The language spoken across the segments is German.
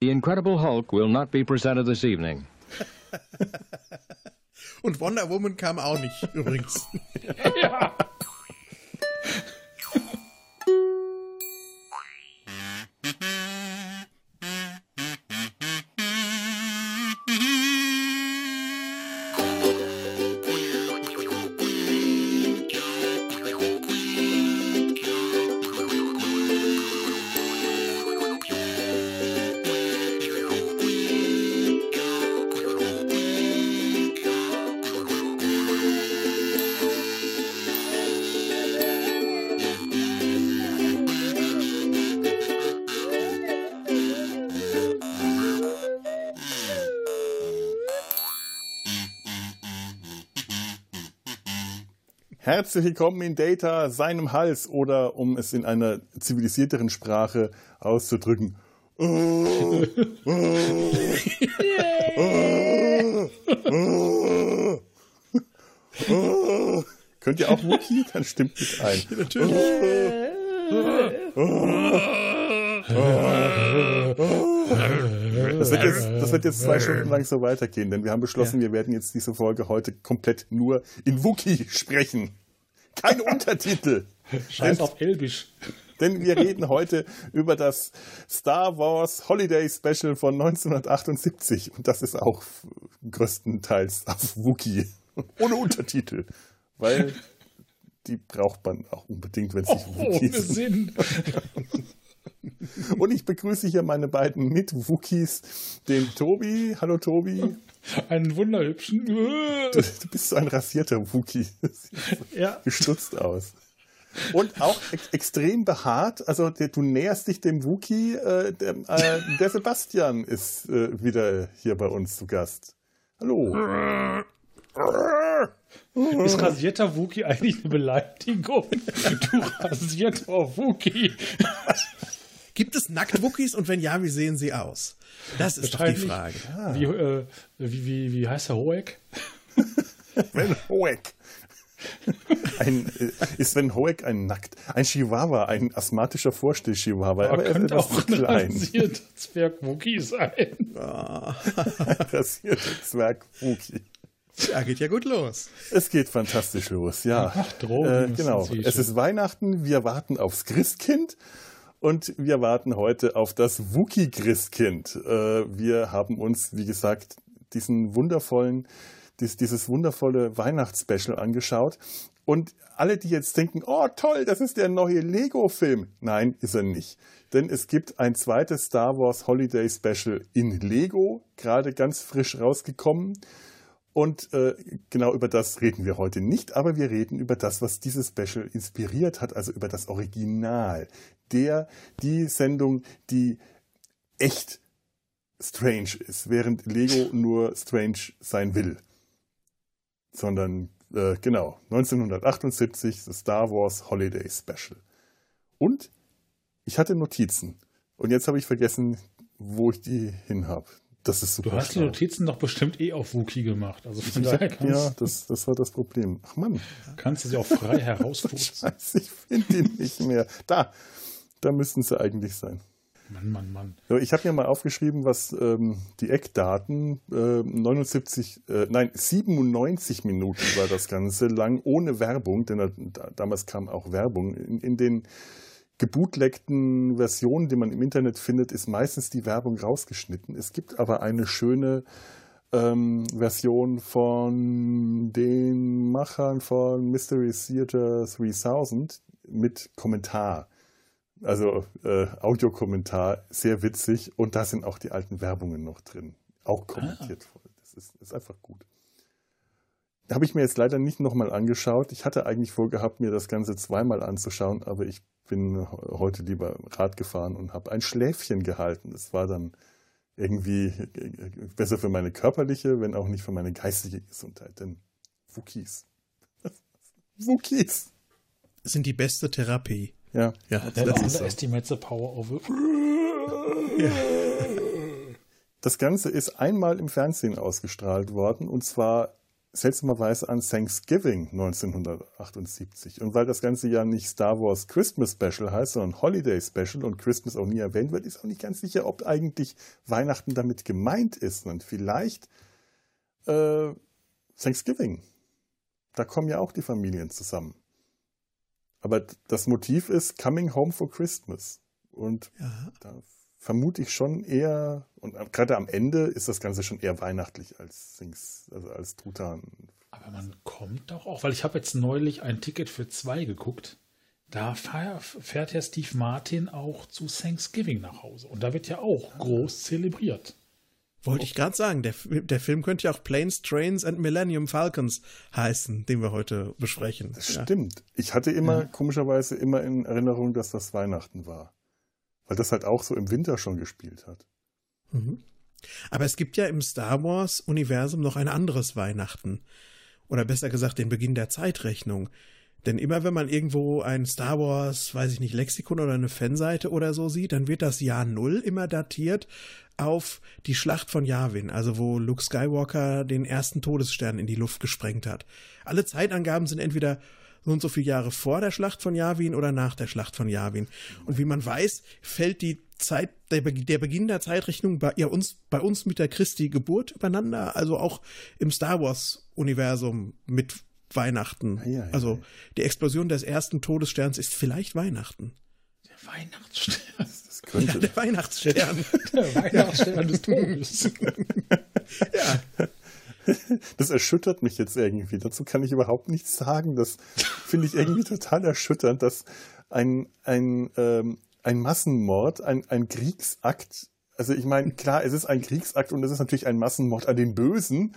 The Incredible Hulk will not be presented this evening. Und Wonder Woman kam auch nicht, übrigens. ja. Herzlich willkommen in Data, seinem Hals oder um es in einer zivilisierteren Sprache auszudrücken. Oh, oh, oh, Könnt ihr auch Wookie? Dann stimmt mit ein. Natürlich. Das wird, jetzt, das wird jetzt zwei Stunden lang so weitergehen, denn wir haben beschlossen, ja. wir werden jetzt diese Folge heute komplett nur in Wookie sprechen. Kein Untertitel. Scheiß auf Elbisch. Denn wir reden heute über das Star Wars Holiday Special von 1978 und das ist auch größtenteils auf Wookie. Ohne Untertitel. Weil die braucht man auch unbedingt, wenn es sich oh, Wookies ohne Sinn. Und ich begrüße hier meine beiden Mit-Wookies, den Tobi. Hallo Tobi. Einen wunderhübschen. Du, du bist so ein rasierter Wookie. Ja. Gestutzt aus. Und auch ex extrem behaart. Also der, du näherst dich dem Wookie. Äh, der, äh, der, Sebastian ist äh, wieder hier bei uns zu Gast. Hallo. Ist rasierter Wookie eigentlich eine Beleidigung? Du rasierter Wookie. Gibt es Nackt-Wookies und wenn ja, wie sehen sie aus? Das ist doch die Frage. Ah. Wie, äh, wie, wie, wie heißt der Hoek? Sven Hoek. Ein, äh, ist Sven Hoek ein Nackt, ein Chihuahua, ein asthmatischer Vorsteh-Chihuahua. Aber, aber er könnte auch ein rasierter Zwerg-Wookie sein. Ah. ein rasierter Zwerg-Wookie. Ja, geht ja gut los. Es geht fantastisch los, ja. Ach, Drogen. Äh, genau. Es ist Weihnachten, wir warten aufs Christkind und wir warten heute auf das Wookie-Christkind. Äh, wir haben uns, wie gesagt, diesen wundervollen, dieses wundervolle Weihnachtsspecial angeschaut. Und alle, die jetzt denken, oh toll, das ist der neue Lego-Film. Nein, ist er nicht. Denn es gibt ein zweites Star Wars Holiday Special in Lego, gerade ganz frisch rausgekommen. Und äh, genau über das reden wir heute nicht, aber wir reden über das, was dieses Special inspiriert hat, also über das Original. Der, die Sendung, die echt strange ist, während Lego nur strange sein will. Sondern, äh, genau, 1978, das Star Wars Holiday Special. Und ich hatte Notizen. Und jetzt habe ich vergessen, wo ich die hin habe. Das ist super. Du hast die Notizen doch bestimmt eh auf Wookie gemacht. Also von daher kannst, ja, das, das war das Problem. Ach Mann. Kannst du sie auch frei herausfuchsen. Scheiße, ich finde die nicht mehr. Da, da müssten sie eigentlich sein. Mann, Mann, Mann. Ich habe mir mal aufgeschrieben, was ähm, die Eckdaten, äh, 79, äh, nein, 97 Minuten war das Ganze lang, ohne Werbung, denn da, damals kam auch Werbung. In, in den gebootlegten Versionen, die man im Internet findet, ist meistens die Werbung rausgeschnitten. Es gibt aber eine schöne ähm, Version von den Machern von Mystery Theater 3000 mit Kommentar. Also äh, Audiokommentar, sehr witzig. Und da sind auch die alten Werbungen noch drin. Auch kommentiert ah. Das ist, ist einfach gut. Habe ich mir jetzt leider nicht nochmal angeschaut. Ich hatte eigentlich vorgehabt, mir das Ganze zweimal anzuschauen, aber ich bin heute lieber Rad gefahren und habe ein Schläfchen gehalten. Das war dann irgendwie besser für meine körperliche, wenn auch nicht für meine geistige Gesundheit. Denn Wookies. Wookies. Sind die beste Therapie. Ja. ja das, das ist underestimate so. the power of ja. Das Ganze ist einmal im Fernsehen ausgestrahlt worden und zwar seltsamerweise an Thanksgiving 1978. Und weil das ganze Jahr nicht Star Wars Christmas Special heißt, sondern Holiday Special und Christmas auch nie erwähnt wird, ist auch nicht ganz sicher, ob eigentlich Weihnachten damit gemeint ist. Und vielleicht äh, Thanksgiving. Da kommen ja auch die Familien zusammen. Aber das Motiv ist Coming Home for Christmas. Und ja. da vermute ich schon eher, und gerade am Ende ist das Ganze schon eher weihnachtlich als Things, also als Truthahn. Aber man kommt doch auch, weil ich habe jetzt neulich ein Ticket für zwei geguckt. Da fährt ja Steve Martin auch zu Thanksgiving nach Hause. Und da wird ja auch groß zelebriert. Wollte ich gerade sagen, der, der Film könnte ja auch Planes, Trains and Millennium Falcons heißen, den wir heute besprechen. Das ja. stimmt. Ich hatte immer, ja. komischerweise, immer in Erinnerung, dass das Weihnachten war. Weil das halt auch so im Winter schon gespielt hat. Mhm. Aber es gibt ja im Star Wars-Universum noch ein anderes Weihnachten. Oder besser gesagt, den Beginn der Zeitrechnung. Denn immer wenn man irgendwo ein Star Wars, weiß ich nicht, Lexikon oder eine Fanseite oder so sieht, dann wird das Jahr Null immer datiert auf die Schlacht von Yavin, also wo Luke Skywalker den ersten Todesstern in die Luft gesprengt hat. Alle Zeitangaben sind entweder so und so viele Jahre vor der Schlacht von Yavin oder nach der Schlacht von Yavin. Und wie man weiß, fällt die Zeit, der, der Beginn der Zeitrechnung bei, ja, uns, bei uns mit der Christi Geburt übereinander, also auch im Star Wars Universum mit Weihnachten. Ja, ja, also die Explosion des ersten Todessterns ist vielleicht Weihnachten. Der Weihnachtsstern. Das könnte. Ja, der Weihnachtsstern. Der Weihnachtsstern des Todes. ja. Das erschüttert mich jetzt irgendwie. Dazu kann ich überhaupt nichts sagen. Das finde ich irgendwie total erschütternd, dass ein, ein, ähm, ein Massenmord, ein, ein Kriegsakt, also ich meine, klar, es ist ein Kriegsakt und es ist natürlich ein Massenmord an den Bösen,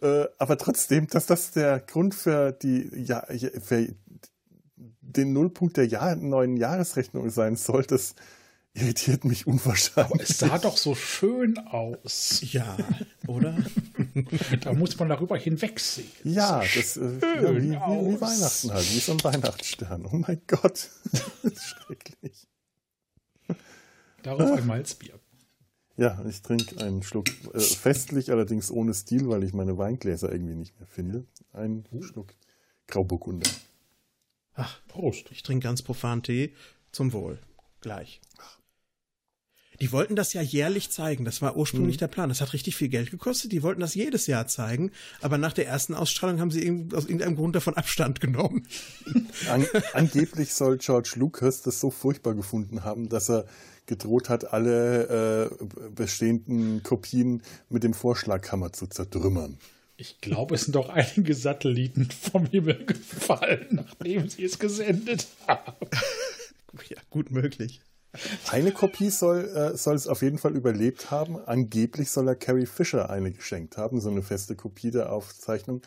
äh, aber trotzdem, dass das der Grund für die ja, für den Nullpunkt der Jahr, neuen Jahresrechnung sein soll, das irritiert mich unwahrscheinlich. Aber es sah doch so schön aus. Ja, oder? da muss man darüber hinwegsehen. Ja, das äh, ja, wie, wie, wie, Weihnachten halt, wie so ein Weihnachtsstern. Oh mein Gott. das ist schrecklich. Darauf ein Malzbier. Ja, ich trinke einen Schluck, äh, festlich allerdings ohne Stil, weil ich meine Weingläser irgendwie nicht mehr finde. Einen uh. Schluck Grauburgunder. Ach, Prost. Ich trinke ganz profan Tee. Zum Wohl. Gleich. Die wollten das ja jährlich zeigen. Das war ursprünglich mhm. der Plan. Das hat richtig viel Geld gekostet. Die wollten das jedes Jahr zeigen. Aber nach der ersten Ausstrahlung haben sie aus irgendeinem Grund davon Abstand genommen. An, angeblich soll George Lucas das so furchtbar gefunden haben, dass er gedroht hat, alle äh, bestehenden Kopien mit dem Vorschlaghammer zu zertrümmern. Ich glaube, es sind doch einige Satelliten vom Himmel gefallen, nachdem sie es gesendet haben. ja, gut möglich. Eine Kopie soll, äh, soll es auf jeden Fall überlebt haben. Angeblich soll er Carrie Fisher eine geschenkt haben, so eine feste Kopie der Aufzeichnung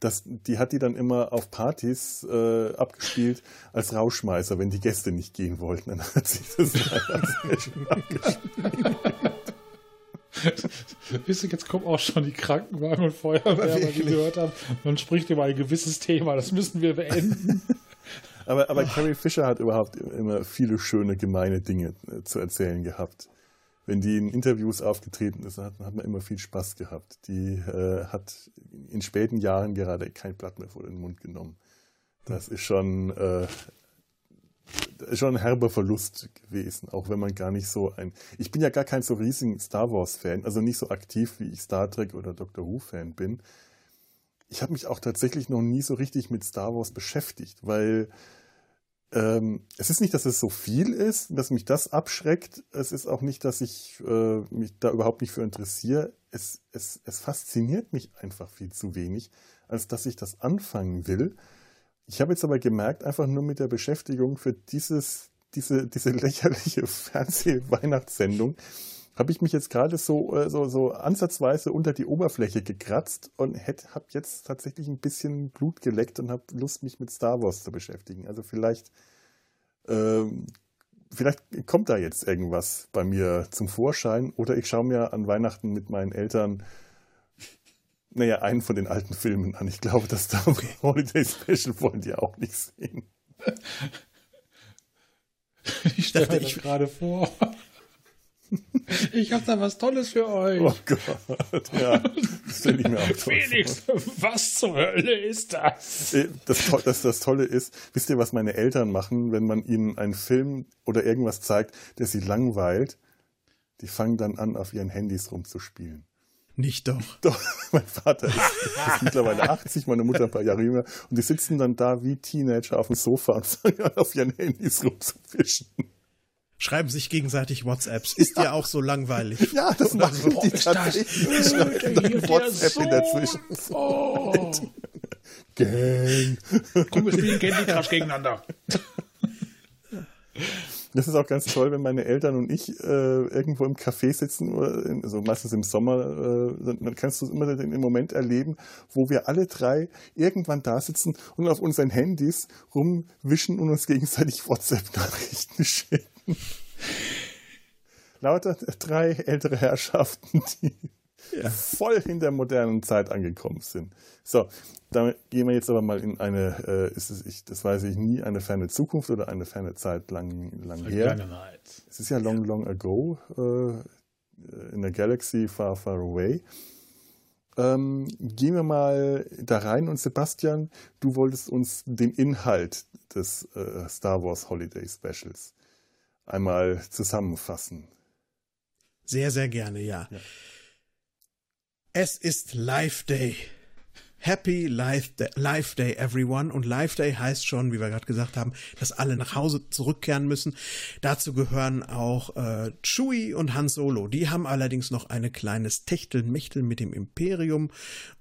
das, die hat die dann immer auf Partys äh, abgespielt als Rauschmeißer, wenn die Gäste nicht gehen wollten. Dann hat sie das abgespielt. Wisst ihr, jetzt kommen auch schon die Krankenwagen und Feuerwehr, weil wir gehört haben, man spricht über ein gewisses Thema, das müssen wir beenden. aber, aber Carrie Fisher hat überhaupt immer viele schöne, gemeine Dinge äh, zu erzählen gehabt wenn die in Interviews aufgetreten ist, hat, hat man immer viel Spaß gehabt. Die äh, hat in späten Jahren gerade kein Blatt mehr vor den Mund genommen. Das ist schon, äh, schon ein herber Verlust gewesen, auch wenn man gar nicht so ein. Ich bin ja gar kein so riesiger Star Wars-Fan, also nicht so aktiv wie ich Star Trek oder Doctor Who-Fan bin. Ich habe mich auch tatsächlich noch nie so richtig mit Star Wars beschäftigt, weil ähm, es ist nicht, dass es so viel ist, dass mich das abschreckt. Es ist auch nicht, dass ich äh, mich da überhaupt nicht für interessiere. Es, es, es fasziniert mich einfach viel zu wenig, als dass ich das anfangen will. Ich habe jetzt aber gemerkt, einfach nur mit der Beschäftigung für dieses, diese, diese lächerliche Fernseh-Weihnachtssendung, habe ich mich jetzt gerade so, äh, so, so ansatzweise unter die Oberfläche gekratzt und habe jetzt tatsächlich ein bisschen Blut geleckt und habe Lust, mich mit Star Wars zu beschäftigen. Also vielleicht, ähm, vielleicht kommt da jetzt irgendwas bei mir zum Vorschein oder ich schaue mir an Weihnachten mit meinen Eltern naja, einen von den alten Filmen an. Ich glaube, das Star okay. Holiday Special wollen die auch nicht sehen. Ich stelle mir das gerade vor. Ich habe da was Tolles für euch. Oh Gott, ja. Das stelle ich mir auch toll Felix, was zur Hölle ist das? Äh, Das, das, das Tolle ist, wisst ihr, was meine Eltern machen, wenn man ihnen einen Film oder irgendwas zeigt, der sie langweilt? Die fangen dann an, auf ihren Handys rumzuspielen. Nicht doch. Doch, mein Vater ist, ist mittlerweile 80, meine Mutter ein paar Jahre jünger. Und die sitzen dann da wie Teenager auf dem Sofa und fangen an, auf ihren Handys rumzufischen. Schreiben sich gegenseitig WhatsApps. Ist ja auch so langweilig. Ja, das machen die ist das tatsächlich. Die öde, schreiben dann WhatsApp in der Zwischenzeit. Oh. Gang. Komm, wir spielen Candy Crush gegeneinander. Das ist auch ganz toll, wenn meine Eltern und ich äh, irgendwo im Café sitzen, oder in, also meistens im Sommer, äh, dann, dann kannst du immer den, den Moment erleben, wo wir alle drei irgendwann da sitzen und auf unseren Handys rumwischen und uns gegenseitig WhatsApp-Nachrichten schicken. Lauter drei ältere Herrschaften, die voll in der modernen Zeit angekommen sind. So, da gehen wir jetzt aber mal in eine, äh, ist es, ich, das weiß ich nie, eine ferne Zukunft oder eine ferne Zeit lang, lang her. Es ist ja long, long ago, äh, in der Galaxy far, far away. Ähm, gehen wir mal da rein und Sebastian, du wolltest uns den Inhalt des äh, Star Wars Holiday Specials einmal zusammenfassen. Sehr, sehr gerne, ja. Es ist Life Day. Happy Life Day, Life Day, everyone. Und Life Day heißt schon, wie wir gerade gesagt haben, dass alle nach Hause zurückkehren müssen. Dazu gehören auch äh, Chewie und Han Solo. Die haben allerdings noch ein kleines Techtelmechtel mit dem Imperium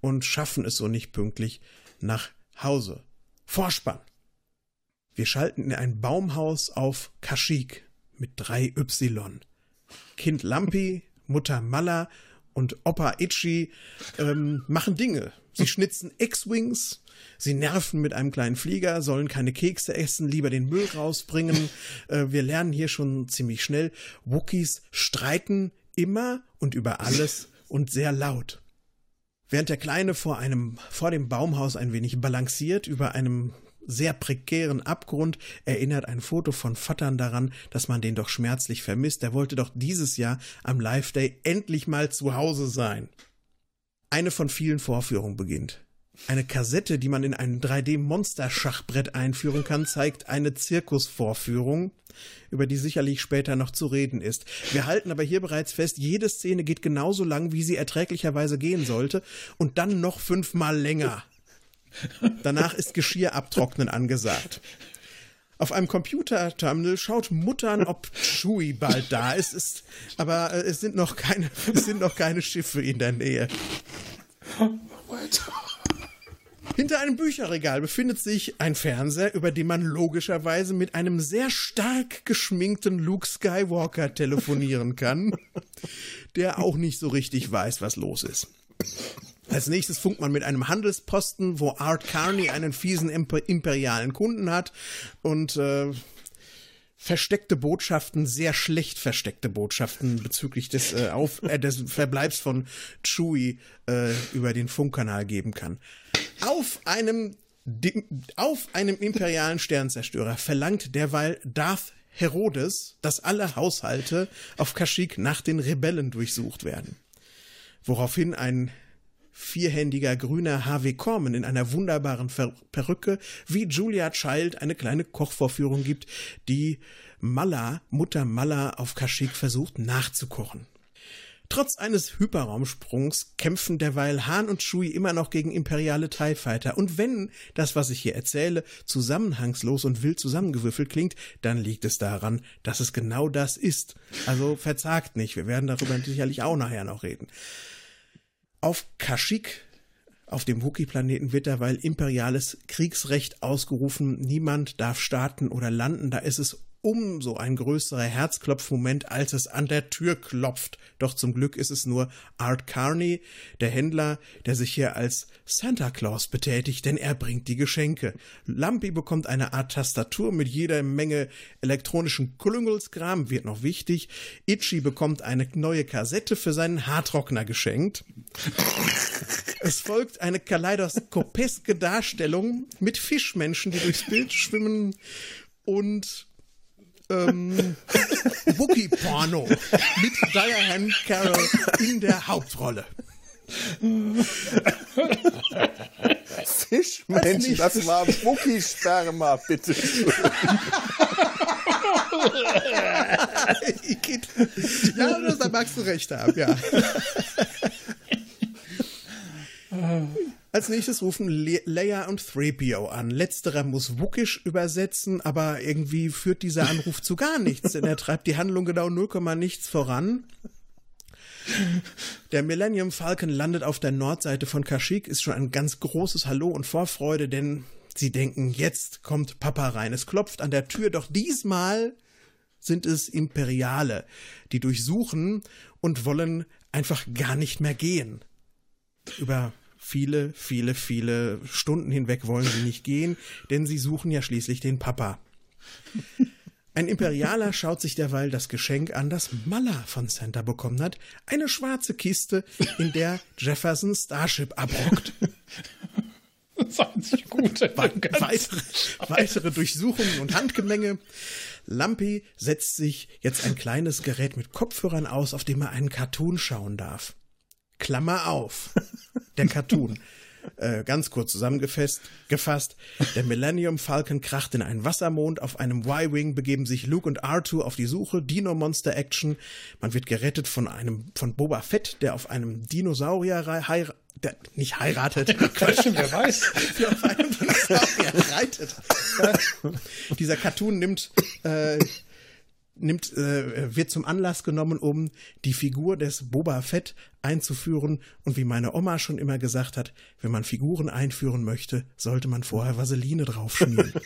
und schaffen es so nicht pünktlich nach Hause. Vorspann. Wir schalten in ein Baumhaus auf Kashyyyk mit drei Y. Kind Lampi, Mutter Malla und Opa Itchy ähm, machen Dinge. Sie schnitzen X-Wings, sie nerven mit einem kleinen Flieger, sollen keine Kekse essen, lieber den Müll rausbringen. Äh, wir lernen hier schon ziemlich schnell, Wookies streiten immer und über alles und sehr laut. Während der Kleine vor einem, vor dem Baumhaus ein wenig balanciert über einem sehr prekären Abgrund, erinnert ein Foto von Vattern daran, dass man den doch schmerzlich vermisst. Er wollte doch dieses Jahr am Live Day endlich mal zu Hause sein. Eine von vielen Vorführungen beginnt. Eine Kassette, die man in ein 3D-Monster-Schachbrett einführen kann, zeigt eine Zirkusvorführung, über die sicherlich später noch zu reden ist. Wir halten aber hier bereits fest, jede Szene geht genauso lang, wie sie erträglicherweise gehen sollte, und dann noch fünfmal länger. Danach ist Geschirr abtrocknen angesagt. Auf einem Computerterminal schaut Mutter an, ob Chewie bald da ist, ist aber äh, es sind noch keine, es sind noch keine Schiffe in der Nähe. Hinter einem Bücherregal befindet sich ein Fernseher, über den man logischerweise mit einem sehr stark geschminkten Luke Skywalker telefonieren kann, der auch nicht so richtig weiß, was los ist. Als nächstes funkt man mit einem Handelsposten, wo Art Carney einen fiesen imper imperialen Kunden hat und äh, versteckte Botschaften, sehr schlecht versteckte Botschaften bezüglich des, äh, Auf äh, des Verbleibs von Chewie äh, über den Funkkanal geben kann. Auf einem, auf einem imperialen Sternzerstörer verlangt derweil Darth Herodes, dass alle Haushalte auf Kashyyyk nach den Rebellen durchsucht werden. Woraufhin ein vierhändiger grüner Harvey Korman in einer wunderbaren Perücke wie Julia Child eine kleine Kochvorführung gibt, die Malla, Mutter Malla auf Kashyyyk versucht nachzukochen. Trotz eines Hyperraumsprungs kämpfen derweil Han und Chewie immer noch gegen imperiale TIE Fighter. Und wenn das, was ich hier erzähle, zusammenhangslos und wild zusammengewürfelt klingt, dann liegt es daran, dass es genau das ist. Also verzagt nicht. Wir werden darüber sicherlich auch nachher noch reden. Auf Kashyyyk, auf dem Wookiee-Planeten, wird derweil imperiales Kriegsrecht ausgerufen. Niemand darf starten oder landen. Da ist es umso ein größerer Herzklopfmoment, als es an der Tür klopft. Doch zum Glück ist es nur Art Carney, der Händler, der sich hier als Santa Claus betätigt, denn er bringt die Geschenke. Lumpy bekommt eine Art Tastatur mit jeder Menge elektronischen Klüngelskram, wird noch wichtig. Itchy bekommt eine neue Kassette für seinen Haartrockner geschenkt. Es folgt eine kaleidoskopeske Darstellung mit Fischmenschen, die durchs Bild schwimmen und ähm, Wookie-Porno mit Diane Carroll in der Hauptrolle. Fischmensch, nicht. das war Wookie-Sperma, bitte. ja, das, da magst du recht haben, ja. Als nächstes rufen Le Leia und 3PO an. Letzterer muss Wookish übersetzen, aber irgendwie führt dieser Anruf zu gar nichts, denn er treibt die Handlung genau 0, nichts voran. Der Millennium Falcon landet auf der Nordseite von Kashyyyk, ist schon ein ganz großes Hallo und Vorfreude, denn sie denken, jetzt kommt Papa rein. Es klopft an der Tür, doch diesmal sind es Imperiale, die durchsuchen und wollen einfach gar nicht mehr gehen. Über viele, viele, viele Stunden hinweg wollen sie nicht gehen, denn sie suchen ja schließlich den Papa. Ein Imperialer schaut sich derweil das Geschenk an, das Malla von Santa bekommen hat. Eine schwarze Kiste, in der Jefferson Starship abrockt. Das einzig Gute. Wei- weitere, weitere Durchsuchungen und Handgemenge. Lampi setzt sich jetzt ein kleines Gerät mit Kopfhörern aus, auf dem er einen Cartoon schauen darf. Klammer auf. Der Cartoon. Äh, ganz kurz zusammengefasst, gefasst, der Millennium Falcon kracht in einen Wassermond, auf einem Y-Wing begeben sich Luke und R2 auf die Suche, Dino-Monster Action, man wird gerettet von einem, von Boba Fett, der auf einem Dinosaurier rei- heira- der nicht heiratet, Quatsch, wer weiß. der auf einem Dinosaurier reitet. Dieser Cartoon nimmt, äh, nimmt, äh, wird zum Anlass genommen, um die Figur des Boba Fett einzuführen. Und wie meine Oma schon immer gesagt hat, wenn man Figuren einführen möchte, sollte man vorher Vaseline draufschmieren.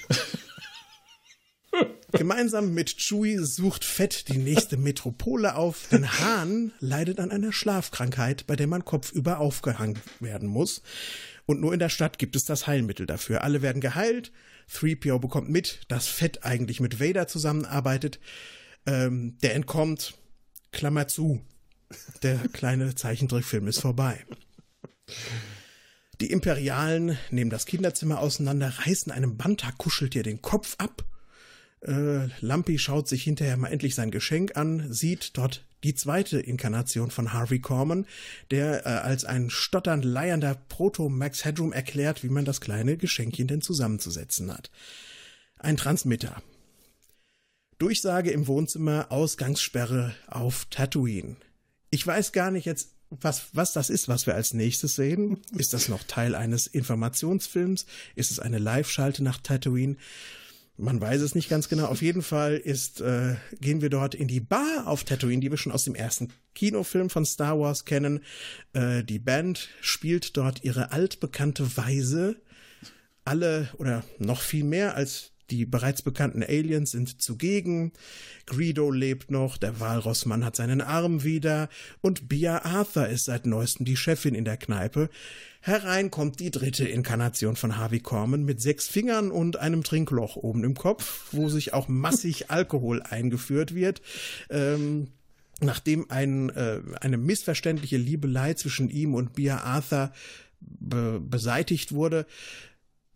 Gemeinsam mit Chewie sucht Fett die nächste Metropole auf, denn Hahn leidet an einer Schlafkrankheit, bei der man kopfüber aufgehangen werden muss. Und nur in der Stadt gibt es das Heilmittel dafür. Alle werden geheilt. 3PO bekommt mit, dass Fett eigentlich mit Vader zusammenarbeitet. Ähm, der entkommt. Klammer zu. Der kleine Zeichentrickfilm ist vorbei. Die Imperialen nehmen das Kinderzimmer auseinander, reißen einem Banta-Kuscheltier den Kopf ab. Äh, Lumpy schaut sich hinterher mal endlich sein Geschenk an, sieht dort die zweite Inkarnation von Harvey Corman, der äh, als ein stotternd leiernder Proto-Max Headroom erklärt, wie man das kleine Geschenkchen denn zusammenzusetzen hat. Ein Transmitter. Durchsage im Wohnzimmer, Ausgangssperre auf Tatooine. Ich weiß gar nicht jetzt, was, was das ist, was wir als nächstes sehen. Ist das noch Teil eines Informationsfilms? Ist es eine Live-Schalte nach Tatooine? Man weiß es nicht ganz genau. Auf jeden Fall ist, äh, gehen wir dort in die Bar auf Tatooine, die wir schon aus dem ersten Kinofilm von Star Wars kennen. Äh, die Band spielt dort ihre altbekannte Weise. Alle oder noch viel mehr als die bereits bekannten Aliens sind zugegen. Greedo lebt noch, der Walrossmann hat seinen Arm wieder und Bia Arthur ist seit neuestem die Chefin in der Kneipe. Herein kommt die dritte Inkarnation von Harvey Korman mit sechs Fingern und einem Trinkloch oben im Kopf, wo sich auch massig Alkohol eingeführt wird. Ähm, nachdem ein, äh, eine missverständliche Liebelei zwischen ihm und Bia Arthur be beseitigt wurde,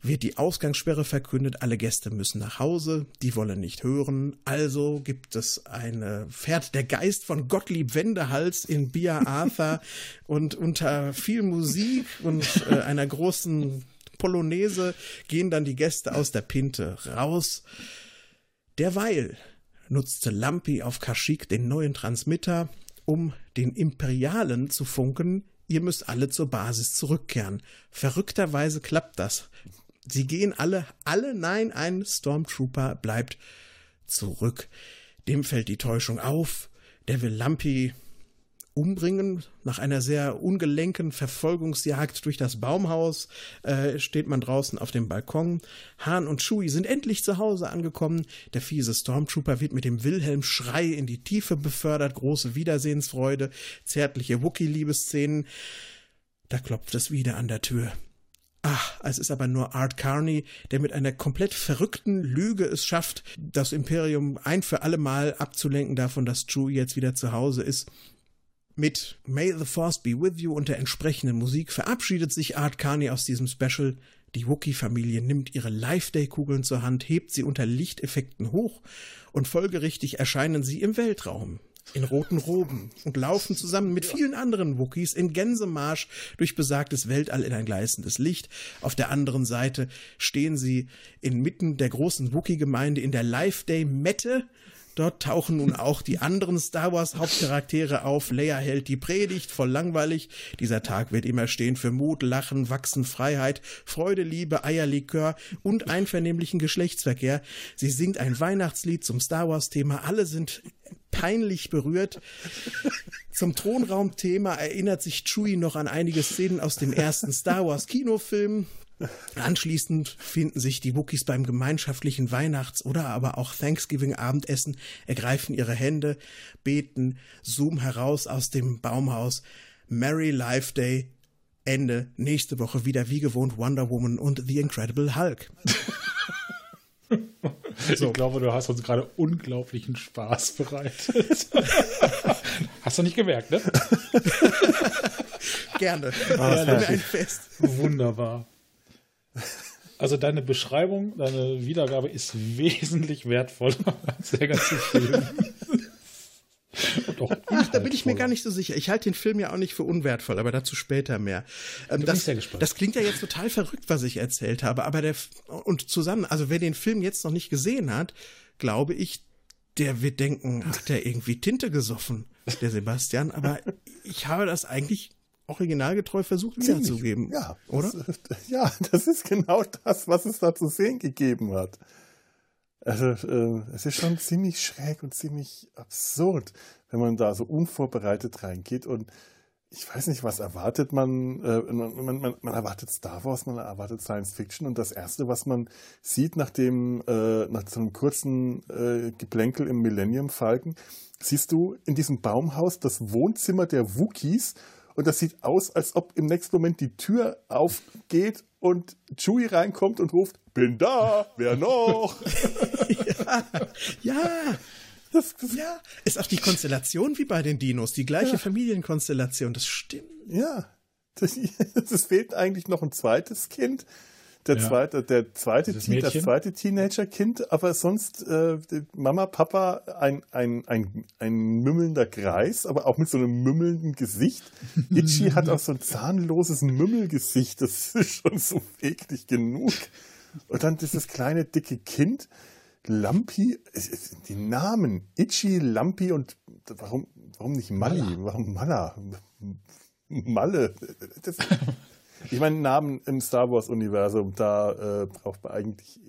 wird die Ausgangssperre verkündet, alle Gäste müssen nach Hause, die wollen nicht hören, also gibt es eine, fährt der Geist von Gottlieb Wendehals in Bia Arthur und unter viel Musik und äh, einer großen Polonaise gehen dann die Gäste aus der Pinte raus. Derweil nutzte Lampi auf Kashyyyk den neuen Transmitter, um den Imperialen zu funken, ihr müsst alle zur Basis zurückkehren. Verrückterweise klappt das. Sie gehen alle, alle, nein, ein Stormtrooper bleibt zurück. Dem fällt die Täuschung auf. Der will Lampi umbringen. Nach einer sehr ungelenken Verfolgungsjagd durch das Baumhaus äh, steht man draußen auf dem Balkon. Hahn und Chewie sind endlich zu Hause angekommen. Der fiese Stormtrooper wird mit dem Wilhelm-Schrei in die Tiefe befördert. Große Wiedersehensfreude, zärtliche Wookie-Liebesszenen. Da klopft es wieder an der Tür. Ach, es ist aber nur Art Carney, der mit einer komplett verrückten Lüge es schafft, das Imperium ein für alle Mal abzulenken davon, dass Chewie jetzt wieder zu Hause ist. Mit May the Force be with you und der entsprechenden Musik verabschiedet sich Art Carney aus diesem Special, Die Wookie-Familie nimmt ihre Life-Day-Kugeln zur Hand, hebt sie unter Lichteffekten hoch und folgerichtig erscheinen sie im Weltraum in roten Roben und laufen zusammen mit vielen anderen Wookies in Gänsemarsch durch besagtes Weltall in ein gleißendes Licht. Auf der anderen Seite stehen sie inmitten der großen Wookie-Gemeinde in der Life Day Mette. Dort tauchen nun auch die anderen Star Wars Hauptcharaktere auf. Leia hält die Predigt, voll langweilig. Dieser Tag wird immer stehen für Mut, Lachen, Wachsen, Freiheit, Freude, Liebe, Eierlikör und einvernehmlichen Geschlechtsverkehr. Sie singt ein Weihnachtslied zum Star Wars Thema. Alle sind peinlich berührt. Zum Thronraumthema erinnert sich Chewie noch an einige Szenen aus dem ersten Star Wars Kinofilm. Anschließend finden sich die Wookies beim gemeinschaftlichen Weihnachts- oder aber auch Thanksgiving-Abendessen, ergreifen ihre Hände, beten, zoom heraus aus dem Baumhaus. Merry Life Day. Ende. Nächste Woche wieder wie gewohnt Wonder Woman und The Incredible Hulk. So. Ich glaube, du hast uns gerade unglaublichen Spaß bereitet. hast du nicht gemerkt, ne? Gerne. Ah, Gerne ein Fest. Wunderbar. Also deine Beschreibung, deine Wiedergabe ist wesentlich wertvoller als der ganze Film. Ach, da bin ich mir gar nicht so sicher. Ich halte den Film ja auch nicht für unwertvoll, aber dazu später mehr. Ähm, das, das, klingt ja jetzt total verrückt, was ich erzählt habe, aber der und zusammen, also wer den Film jetzt noch nicht gesehen hat, glaube ich, der wird denken, ach, der irgendwie Tinte gesoffen, der Sebastian, aber ich habe das eigentlich originalgetreu versucht wiederzugeben. Ja, oder? Das, ja, das ist genau das, was es da zu sehen gegeben hat. Also äh, es ist schon ziemlich schräg und ziemlich absurd, wenn man da so unvorbereitet reingeht und ich weiß nicht, was erwartet man, äh, man, man, man, erwartet Star Wars, man erwartet Science Fiction und das Erste, was man sieht nach dem, äh, nach so einem kurzen äh, Geplänkel im Millennium Falcon, siehst du in diesem Baumhaus das Wohnzimmer der Wookies und das sieht aus, als ob im nächsten Moment die Tür aufgeht und Chewie reinkommt und ruft, bin da, wer noch? ja, ja. Das, das, ja, ist auch die Konstellation wie bei den Dinos, die gleiche ja. Familienkonstellation, das stimmt. Ja, das fehlt eigentlich noch ein zweites Kind, der ja. zweite, der zweite, das, das zweite Teenager-Kind, aber sonst äh, Mama, Papa, ein, ein, ein, ein mümmelnder Kreis, aber auch mit so einem mümmelnden Gesicht. Itchy hat auch so ein zahnloses Mümmelgesicht, das ist schon so eklig genug. Und dann dieses kleine, dicke Kind, Lampi, die Namen, Itchy, Lampi und warum, warum nicht Mali? Warum Malla? Malle. Das, ich meine, Namen im Star Wars-Universum, da äh, braucht man eigentlich.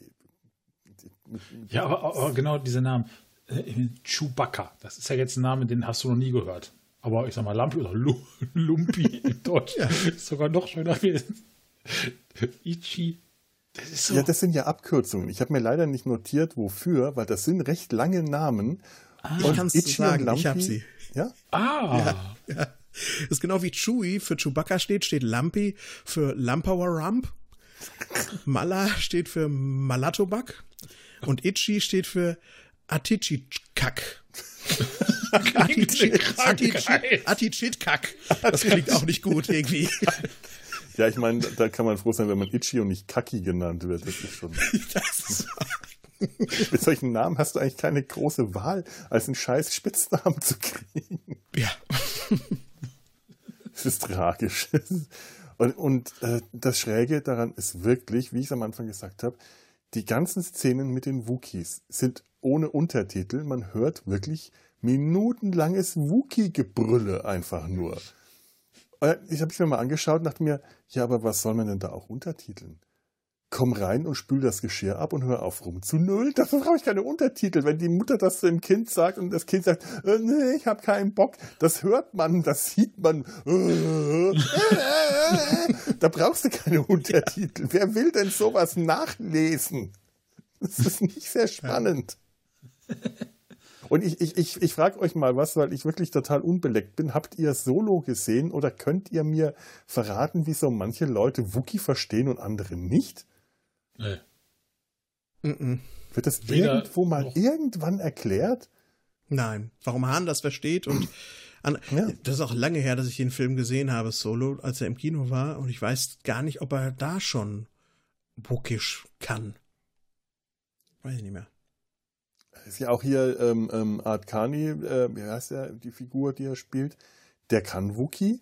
Ja, aber, aber genau diese Namen. Äh, Chewbacca, das ist ja jetzt ein Name, den hast du noch nie gehört. Aber ich sag mal, Lampi oder Lumpi in Deutsch ja. ist sogar noch schöner gewesen. Ichi. Das ist so. Ja, das sind ja Abkürzungen. Ich habe mir leider nicht notiert, wofür, weil das sind recht lange Namen. Ah, und ich kann es sagen, Lampi, ich habe sie. Ja? Ah. Ja, ja. Das ist genau wie Chewie für Chewbacca steht, steht Lumpy für Lumpower Rump. Mala steht für Malatobak. Und Itchy steht für Atichikak. Atichitkak. Das klingt auch nicht gut irgendwie. Ja, ich meine, da kann man froh sein, wenn man Itchy und nicht Kaki genannt wird. Das ist schon. Das Mit solchen Namen hast du eigentlich keine große Wahl, als einen scheiß Spitznamen zu kriegen. Ja. Es ist tragisch. Und, und äh, das Schräge daran ist wirklich, wie ich es am Anfang gesagt habe, die ganzen Szenen mit den Wookies sind ohne Untertitel. Man hört wirklich minutenlanges Wookie-Gebrülle einfach nur. Ich habe es mir mal angeschaut und dachte mir, ja, aber was soll man denn da auch untertiteln? Komm rein und spül das Geschirr ab und hör auf rum zu null. Dafür brauche ich keine Untertitel. Wenn die Mutter das dem Kind sagt und das Kind sagt, äh, nee, ich habe keinen Bock, das hört man, das sieht man. da brauchst du keine Untertitel. Wer will denn sowas nachlesen? Das ist nicht sehr spannend. Und ich, ich, ich, ich frage euch mal was, weil ich wirklich total unbeleckt bin. Habt ihr Solo gesehen oder könnt ihr mir verraten, wieso manche Leute Wookie verstehen und andere nicht? Nee. Mm Wird das Weder irgendwo mal irgendwann erklärt? Nein. Warum Hahn das versteht und an, ja. das ist auch lange her, dass ich den Film gesehen habe, Solo, als er im Kino war. Und ich weiß gar nicht, ob er da schon Wookisch kann. Weiß ich nicht mehr. Ist ja auch hier ähm, ähm, Art Kani, äh, wie heißt der, die Figur, die er spielt, der kann Wookie.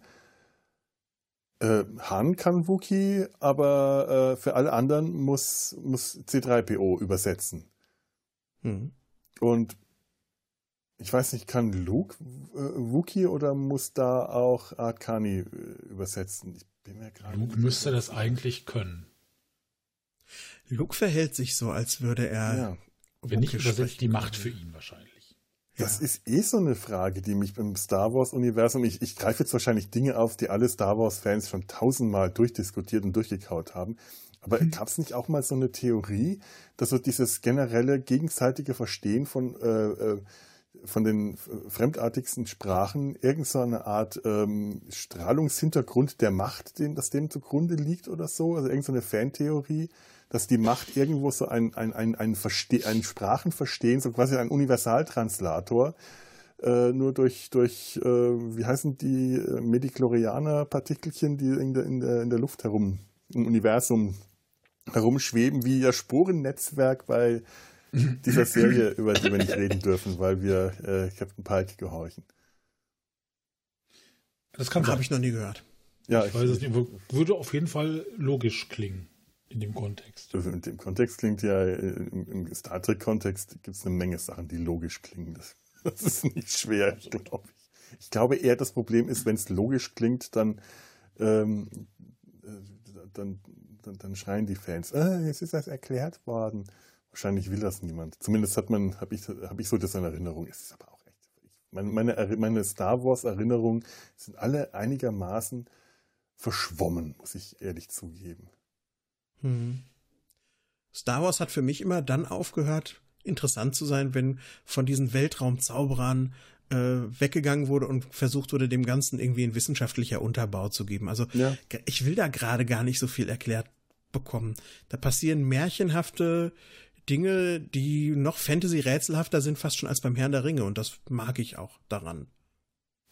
Äh, Han kann Wookie, aber äh, für alle anderen muss, muss C3PO übersetzen. Hm. Und ich weiß nicht, kann Luke äh, Wookie oder muss da auch Art Kani äh, übersetzen? Ich bin mir gerade Luke müsste das eigentlich können. Luke verhält sich so, als würde er. Ja. Wenn nicht übersetzt die Macht für ihn wahrscheinlich. Das Ja. ist eh so eine Frage, die mich beim Star Wars-Universum, ich, ich greife jetzt wahrscheinlich Dinge auf, die alle Star Wars-Fans schon tausendmal durchdiskutiert und durchgekaut haben. Aber Hm. gab es nicht auch mal so eine Theorie, dass so dieses generelle gegenseitige Verstehen von, äh, äh, von den fremdartigsten Sprachen irgend so eine Art ähm, Strahlungshintergrund der Macht, dem, das dem zugrunde liegt oder so? Also irgend so eine Fantheorie, dass die Macht irgendwo so ein, ein, ein, ein, Verste ein Sprachenverstehen, so quasi ein Universaltranslator, äh, nur durch, durch äh, wie heißen die äh, Mediklorianer-Partikelchen, die in der, in, der, in der Luft herum, im Universum herumschweben, wie ihr Sporennetzwerk bei dieser Serie, über die wir nicht reden dürfen, weil wir äh, Captain Pike gehorchen. Das kann Habe ich noch nie gehört. Ja, Ich weiß es nicht. Würde auf jeden Fall logisch klingen in dem Kontext. Also in dem Kontext klingt ja, äh, im, Star Trek-Kontext gibt es eine Menge Sachen, die logisch klingen. Das, das ist nicht schwer, glaube ich. Ich glaube eher, das Problem ist, wenn es logisch klingt, dann, ähm, äh, dann, dann, dann schreien die Fans, ah, jetzt ist das erklärt worden. Wahrscheinlich will das niemand. Zumindest hat man, habe ich, hab ich so das in Erinnerung. Es ist aber auch echt. Meine, meine Star Wars-Erinnerungen sind alle einigermaßen verschwommen, muss ich ehrlich zugeben. Hm. Star Wars hat für mich immer dann aufgehört, interessant zu sein, wenn von diesen Weltraumzauberern äh, weggegangen wurde und versucht wurde, dem Ganzen irgendwie ein wissenschaftlicher Unterbau zu geben. Also Ja. ich will da gerade gar nicht so viel erklärt bekommen. Da passieren märchenhafte Dinge, die noch Fantasy-rätselhafter sind, fast schon als beim Herrn der Ringe. Und das mag ich auch daran.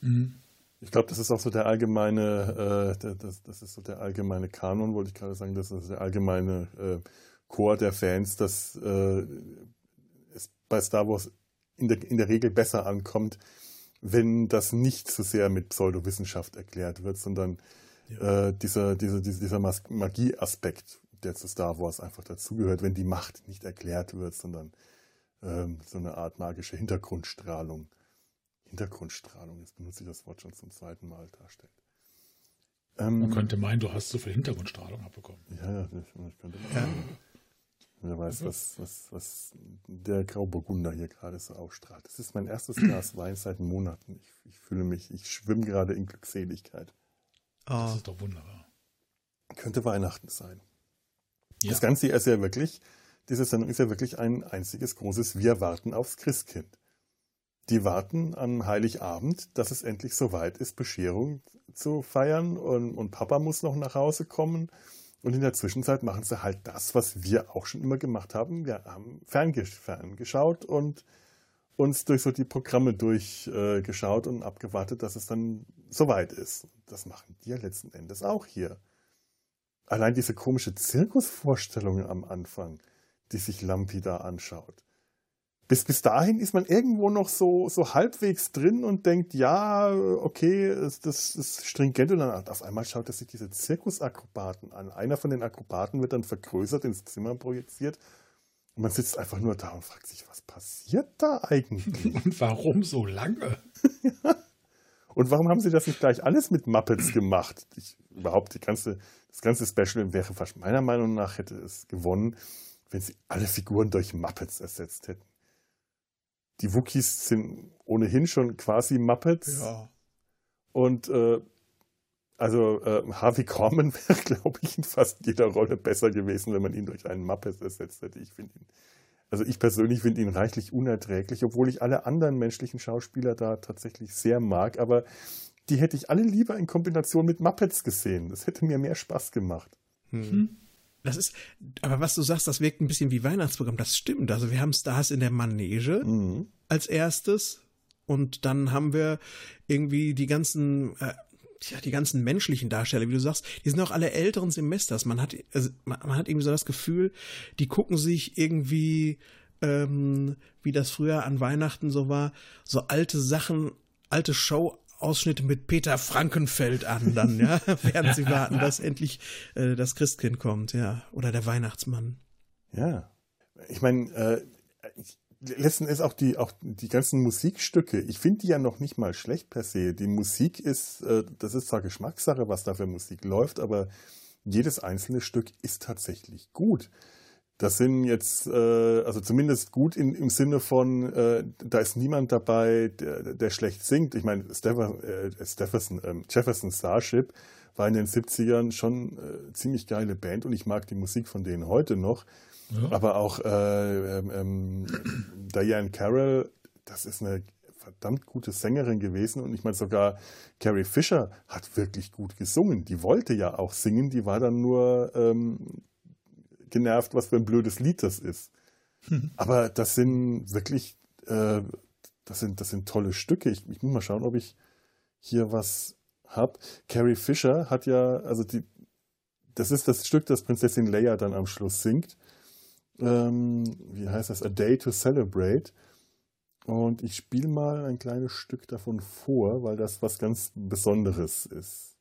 Mhm. Ich glaube, das ist auch so der allgemeine, äh, das, das ist so der allgemeine Kanon, wollte ich gerade sagen, das ist der allgemeine äh, Chor der Fans, dass äh, es bei Star Wars in der, in der Regel besser ankommt, wenn das nicht so sehr mit Pseudowissenschaft erklärt wird, sondern äh, dieser, dieser, dieser, Magieaspekt, der zu Star Wars einfach dazugehört, wenn die Macht nicht erklärt wird, sondern ähm, so eine Art magische Hintergrundstrahlung. Hintergrundstrahlung, jetzt benutze ich das Wort schon zum zweiten Mal darstellt. Ähm, Man könnte meinen, du hast so viel Hintergrundstrahlung abbekommen. ja, ja, ich, ich könnte Ja. Wer weiß, was, was, was der Grauburgunder hier gerade so ausstrahlt. Das ist mein erstes Glas Wein seit Monaten. Ich, ich fühle mich, ich schwimme gerade in Glückseligkeit. Das Oh, ist doch wunderbar. Könnte Weihnachten sein. Ja. Das Ganze ist ja wirklich, diese Sendung ist ja wirklich ein einziges großes Wir warten aufs Christkind. Die warten an Heiligabend, dass es endlich soweit ist, Bescherung zu feiern und, und Papa muss noch nach Hause kommen. Und in der Zwischenzeit machen sie halt das, was wir auch schon immer gemacht haben. Wir haben ferngesch ferngeschaut und uns durch so die Programme durchgeschaut äh, und abgewartet, dass es dann soweit ist. Das machen die ja letzten Endes auch hier. Allein diese komische Zirkusvorstellung am Anfang, die sich Lampi da anschaut. Bis, bis dahin ist man irgendwo noch so, so halbwegs drin und denkt, ja, okay, das ist stringent. Und dann auf einmal schaut er sich diese Zirkusakrobaten an. Einer von den Akrobaten wird dann vergrößert, ins Zimmer projiziert. Und man sitzt einfach nur da und fragt sich, was passiert da eigentlich? Und warum so lange? Und warum haben sie das nicht gleich alles mit Muppets gemacht? Ich, überhaupt die ganze, das ganze Special wäre fast meiner Meinung nach hätte es gewonnen, wenn sie alle Figuren durch Muppets ersetzt hätten. Die Wookies sind ohnehin schon quasi Muppets. ja. Und äh, also äh, Harvey Korman wäre, glaube ich, in fast jeder Rolle besser gewesen, wenn man ihn durch einen Muppet ersetzt hätte. Ich finde ihn, also ich persönlich finde ihn reichlich unerträglich, obwohl ich alle anderen menschlichen Schauspieler da tatsächlich sehr mag, aber die hätte ich alle lieber in Kombination mit Muppets gesehen. Das hätte mir mehr Spaß gemacht. Hm. Das ist, aber was du sagst, das wirkt ein bisschen wie Weihnachtsprogramm. Das stimmt. Also wir haben Stars in der Manege Mhm. als erstes und dann haben wir irgendwie die ganzen äh, ja, die ganzen menschlichen Darsteller, wie du sagst, die sind auch alle älteren Semesters. Man hat, also, man, man hat irgendwie so das Gefühl, die gucken sich irgendwie, ähm, wie das früher an Weihnachten so war, so alte Sachen, alte Show-Ausschnitte mit Peter Frankenfeld an, dann, ja, während sie warten, dass endlich äh, das Christkind kommt, ja, oder der Weihnachtsmann. Ja. Ich meine, äh, letzten Endes auch die, auch die ganzen Musikstücke. Ich finde die ja noch nicht mal schlecht per se. Die Musik ist, äh, das ist zwar Geschmackssache, was da für Musik läuft, aber jedes einzelne Stück ist tatsächlich gut. Das sind jetzt, äh, also zumindest gut in, im Sinne von, äh, da ist niemand dabei, der, der schlecht singt. Ich meine, Stefan, äh, Stephenson, äh, Jefferson Starship war in den 70ern schon äh, ziemlich geile Band und ich mag die Musik von denen heute noch. Ja. Aber auch äh, ähm, ähm, Diane Carroll, das ist eine verdammt gute Sängerin gewesen und ich meine sogar Carrie Fisher hat wirklich gut gesungen. Die wollte ja auch singen, die war dann nur ähm, genervt, was für ein blödes Lied das ist. Mhm. Aber das sind wirklich, äh, das sind, das sind tolle Stücke. Ich, ich muss mal schauen, ob ich hier was habe. Carrie Fisher hat ja, also die, das ist das Stück, das Prinzessin Leia dann am Schluss singt ähm, wie heißt das, A Day to Celebrate. Und ich spiele mal ein kleines Stück davon vor, weil das was ganz Besonderes ist.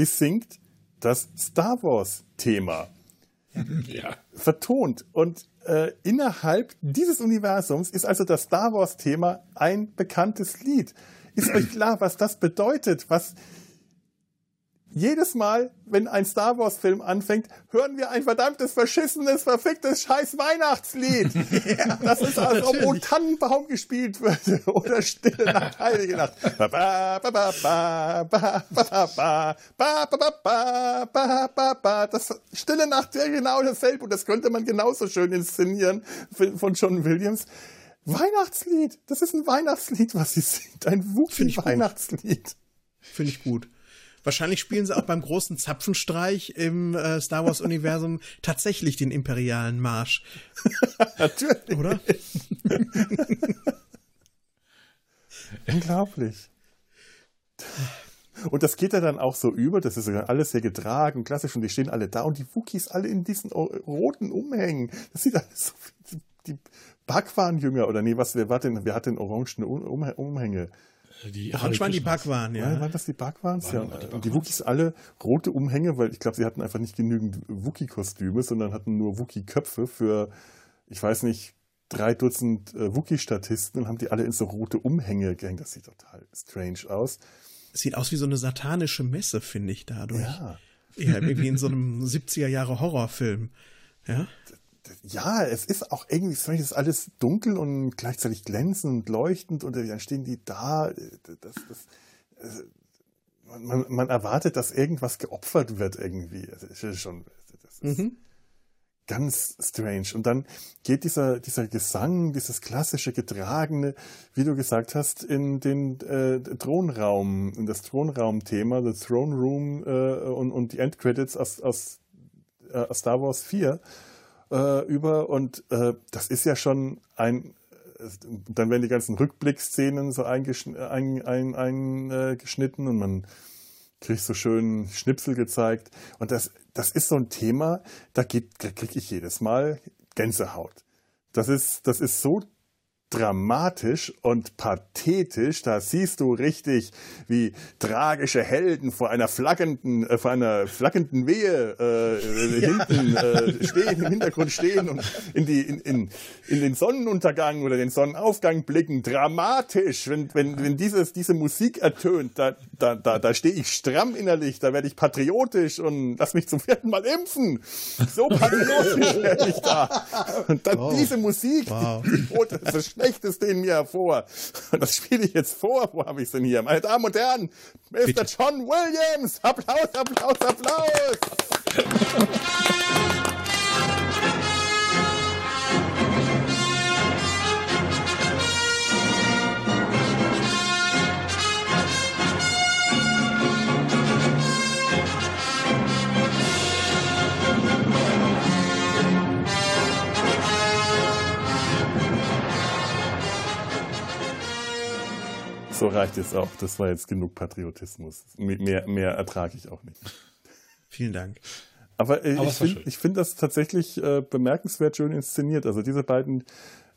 Sie singt das Star Wars-Thema. Ja. Vertont. Und äh, innerhalb dieses Universums ist also das Star Wars-Thema ein bekanntes Lied. Ist euch klar, was das bedeutet? Was jedes Mal, wenn ein Star Wars Film anfängt, hören wir ein verdammtes, verschissenes, verficktes scheiß Weihnachtslied. ja, das ist, als ob O Tannenbaum gespielt würde oder Stille Nacht, Heilige Nacht. Das Stille Nacht wäre genau dasselbe und das könnte man genauso schön inszenieren von John Williams. Weihnachtslied, das ist ein Weihnachtslied, was sie singt, ein Wookie-Weihnachtslied. Finde ich gut. Wahrscheinlich spielen sie auch beim großen Zapfenstreich im äh, Star Wars Universum tatsächlich den imperialen Marsch. Natürlich. Oder? Unglaublich. Und das geht ja dann auch so über, das ist ja alles sehr getragen, klassisch, und die stehen alle da und die Wookies alle in diesen roten Umhängen. Das sieht alles so, die Backwaren-Jünger, oder nee, was, wer war denn, wer hat denn orangen Umhänge? Die waren die Backwaren, ja. Waren das die Backwaren? Ja. Die, und die Wookies alle rote Umhänge, weil ich glaube, sie hatten einfach nicht genügend Wookie-Kostüme, sondern hatten nur Wookie-Köpfe für, ich weiß nicht, drei Dutzend äh, Wookie-Statisten und haben die alle in so rote Umhänge gehängt. Das sieht total strange aus. Sieht aus wie so eine satanische Messe, finde ich dadurch. Ja. Ja, irgendwie in so einem 70er Jahre Horrorfilm. Ja ja, es ist auch irgendwie, es ist alles dunkel und gleichzeitig glänzend und leuchtend und dann stehen die da. Das, das, man, man, erwartet, dass irgendwas geopfert wird irgendwie. Das ist schon das ist mhm. ganz strange. Und dann geht dieser, dieser Gesang, dieses klassische Getragene, wie du gesagt hast, in den äh, Thronraum, in das Thronraum-Thema, The Throne Room äh, und, und die Endcredits aus, aus, äh, aus Star Wars 4 äh, über und äh, das ist ja schon ein äh, dann werden die ganzen Rückblickszenen so eingeschnitten ein, ein, ein, und man kriegt so schön Schnipsel gezeigt. Und das, das ist so ein Thema, da kriege ich jedes Mal Gänsehaut. Das ist, das ist so dramatisch und pathetisch. Da siehst du richtig, wie tragische Helden vor einer flackenden, äh, vor einer flackenden Wehe äh, ja. hinten äh, stehen, im Hintergrund stehen und in die in, in, in den Sonnenuntergang oder den Sonnenaufgang blicken. Dramatisch, wenn wenn wenn dieses diese Musik ertönt, da da da, da stehe ich stramm innerlich, da werde ich patriotisch und lass mich zum vierten Mal impfen. So patriotisch werde ich da. Und dann wow. diese Musik, wow. die, die, das Schlechteste in mir hervor. Und das spiele ich jetzt vor. Wo habe ich es denn hier? Meine Damen und Herren, Mr. Bitte. John Williams. Applaus, Applaus, Applaus. So reicht es auch. Das war jetzt genug Patriotismus. Mehr, mehr ertrage ich auch nicht. Vielen Dank. Aber, äh, Aber ich finde find das tatsächlich äh, bemerkenswert schön inszeniert. Also diese beiden,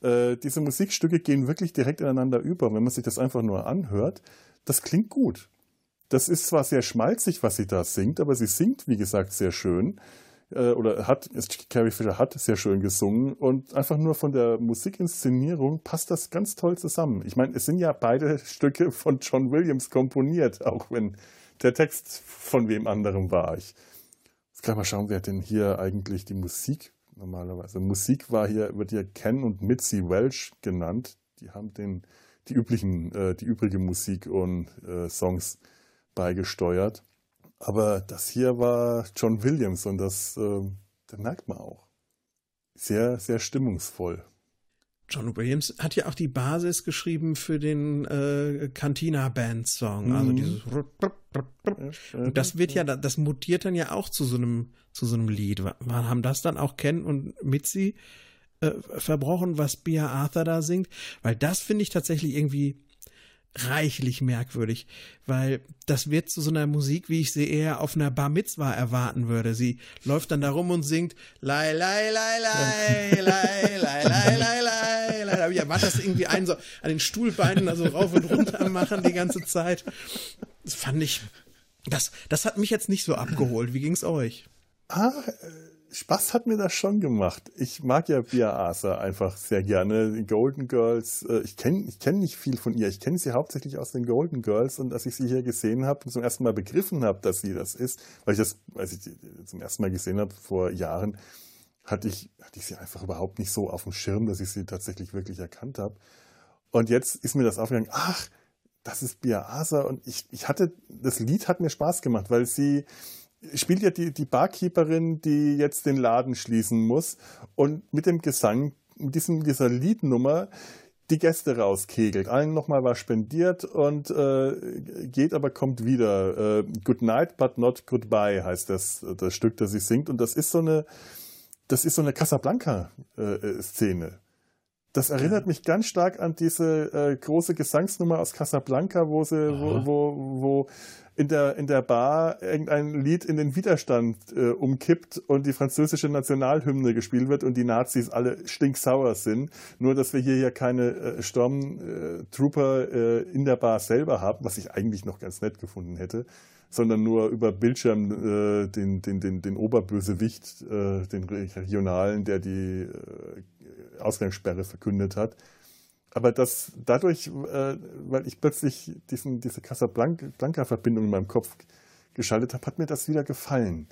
äh, diese Musikstücke gehen wirklich direkt ineinander über. Wenn man sich das einfach nur anhört, das klingt gut. Das ist zwar sehr schmalzig, was sie da singt, aber sie singt, wie gesagt, sehr schön äh, oder hat, Carrie Fisher hat sehr schön gesungen und einfach nur von der Musikinszenierung passt das ganz toll zusammen. Ich meine, es sind ja beide Stücke von John Williams komponiert, auch wenn der Text von wem anderem war. Ich kann mal schauen, wer denn hier eigentlich die Musik normalerweise. Musik war hier, wird hier Ken und Mitzi Welsh genannt. Die haben den, die üblichen, äh, die übrige Musik und äh, Songs beigesteuert. Aber das hier war John Williams und das, äh, das merkt man auch. Sehr, sehr stimmungsvoll. John Williams hat ja auch die Basis geschrieben für den äh, Cantina Band Song. Also mhm. dieses und das wird ja, das mutiert dann ja auch zu so einem, zu so einem Lied. Haben das dann auch Ken und Mitzi äh, verbrochen, was Bia Arthur da singt? Weil das finde ich tatsächlich irgendwie reichlich merkwürdig, weil das wird zu so einer Musik, wie ich sie eher auf einer Bar Mitzwa erwarten würde. Sie läuft dann da rum und singt Lei, Lei, Lei, Lei, Lei, Lei, Lei, Lei, Lei, Lei. Ich erwarte das irgendwie einen so an den Stuhlbeinen also rauf und runter machen die ganze Zeit. Das fand ich, das, das hat mich jetzt nicht so abgeholt. Wie ging's euch? Ah, Spaß hat mir das schon gemacht. Ich mag ja Bia Asa einfach sehr gerne. Die Golden Girls, äh, ich kenne ich kenn nicht viel von ihr. Ich kenne sie hauptsächlich aus den Golden Girls und als ich sie hier gesehen habe und zum ersten Mal begriffen habe, dass sie das ist, weil ich das, als ich sie zum ersten Mal gesehen habe vor Jahren, hatte ich, hatte ich sie einfach überhaupt nicht so auf dem Schirm, dass ich sie tatsächlich wirklich erkannt habe. Und jetzt ist mir das aufgegangen, ach, das ist Bia Asa und ich, ich hatte, das Lied hat mir Spaß gemacht, weil sie, spielt ja die, die Barkeeperin, die jetzt den Laden schließen muss und mit dem Gesang, mit diesem, dieser Liednummer die Gäste rauskegelt. Allen nochmal was spendiert und äh, geht, aber kommt wieder. Äh, Good night, but not goodbye heißt das, das Stück, das sie singt. Und das ist so eine, das ist so eine Casablanca-Szene. Äh, das erinnert mich ganz stark an diese äh, große Gesangsnummer aus Casablanca, wo sie, wo, wo, wo in der, in der Bar irgendein Lied in den Widerstand äh, umkippt und die französische Nationalhymne gespielt wird und die Nazis alle stinksauer sind. Nur, dass wir hier ja keine äh, Stormtrooper äh, in der Bar selber haben, was ich eigentlich noch ganz nett gefunden hätte, sondern nur über Bildschirm äh, den, den, den, den Oberbösewicht, äh, den Regionalen, der die äh, Ausgangssperre verkündet hat aber das dadurch, äh, weil ich plötzlich diesen, diese Casablanca-Verbindung in meinem Kopf geschaltet habe, hat mir das wieder gefallen.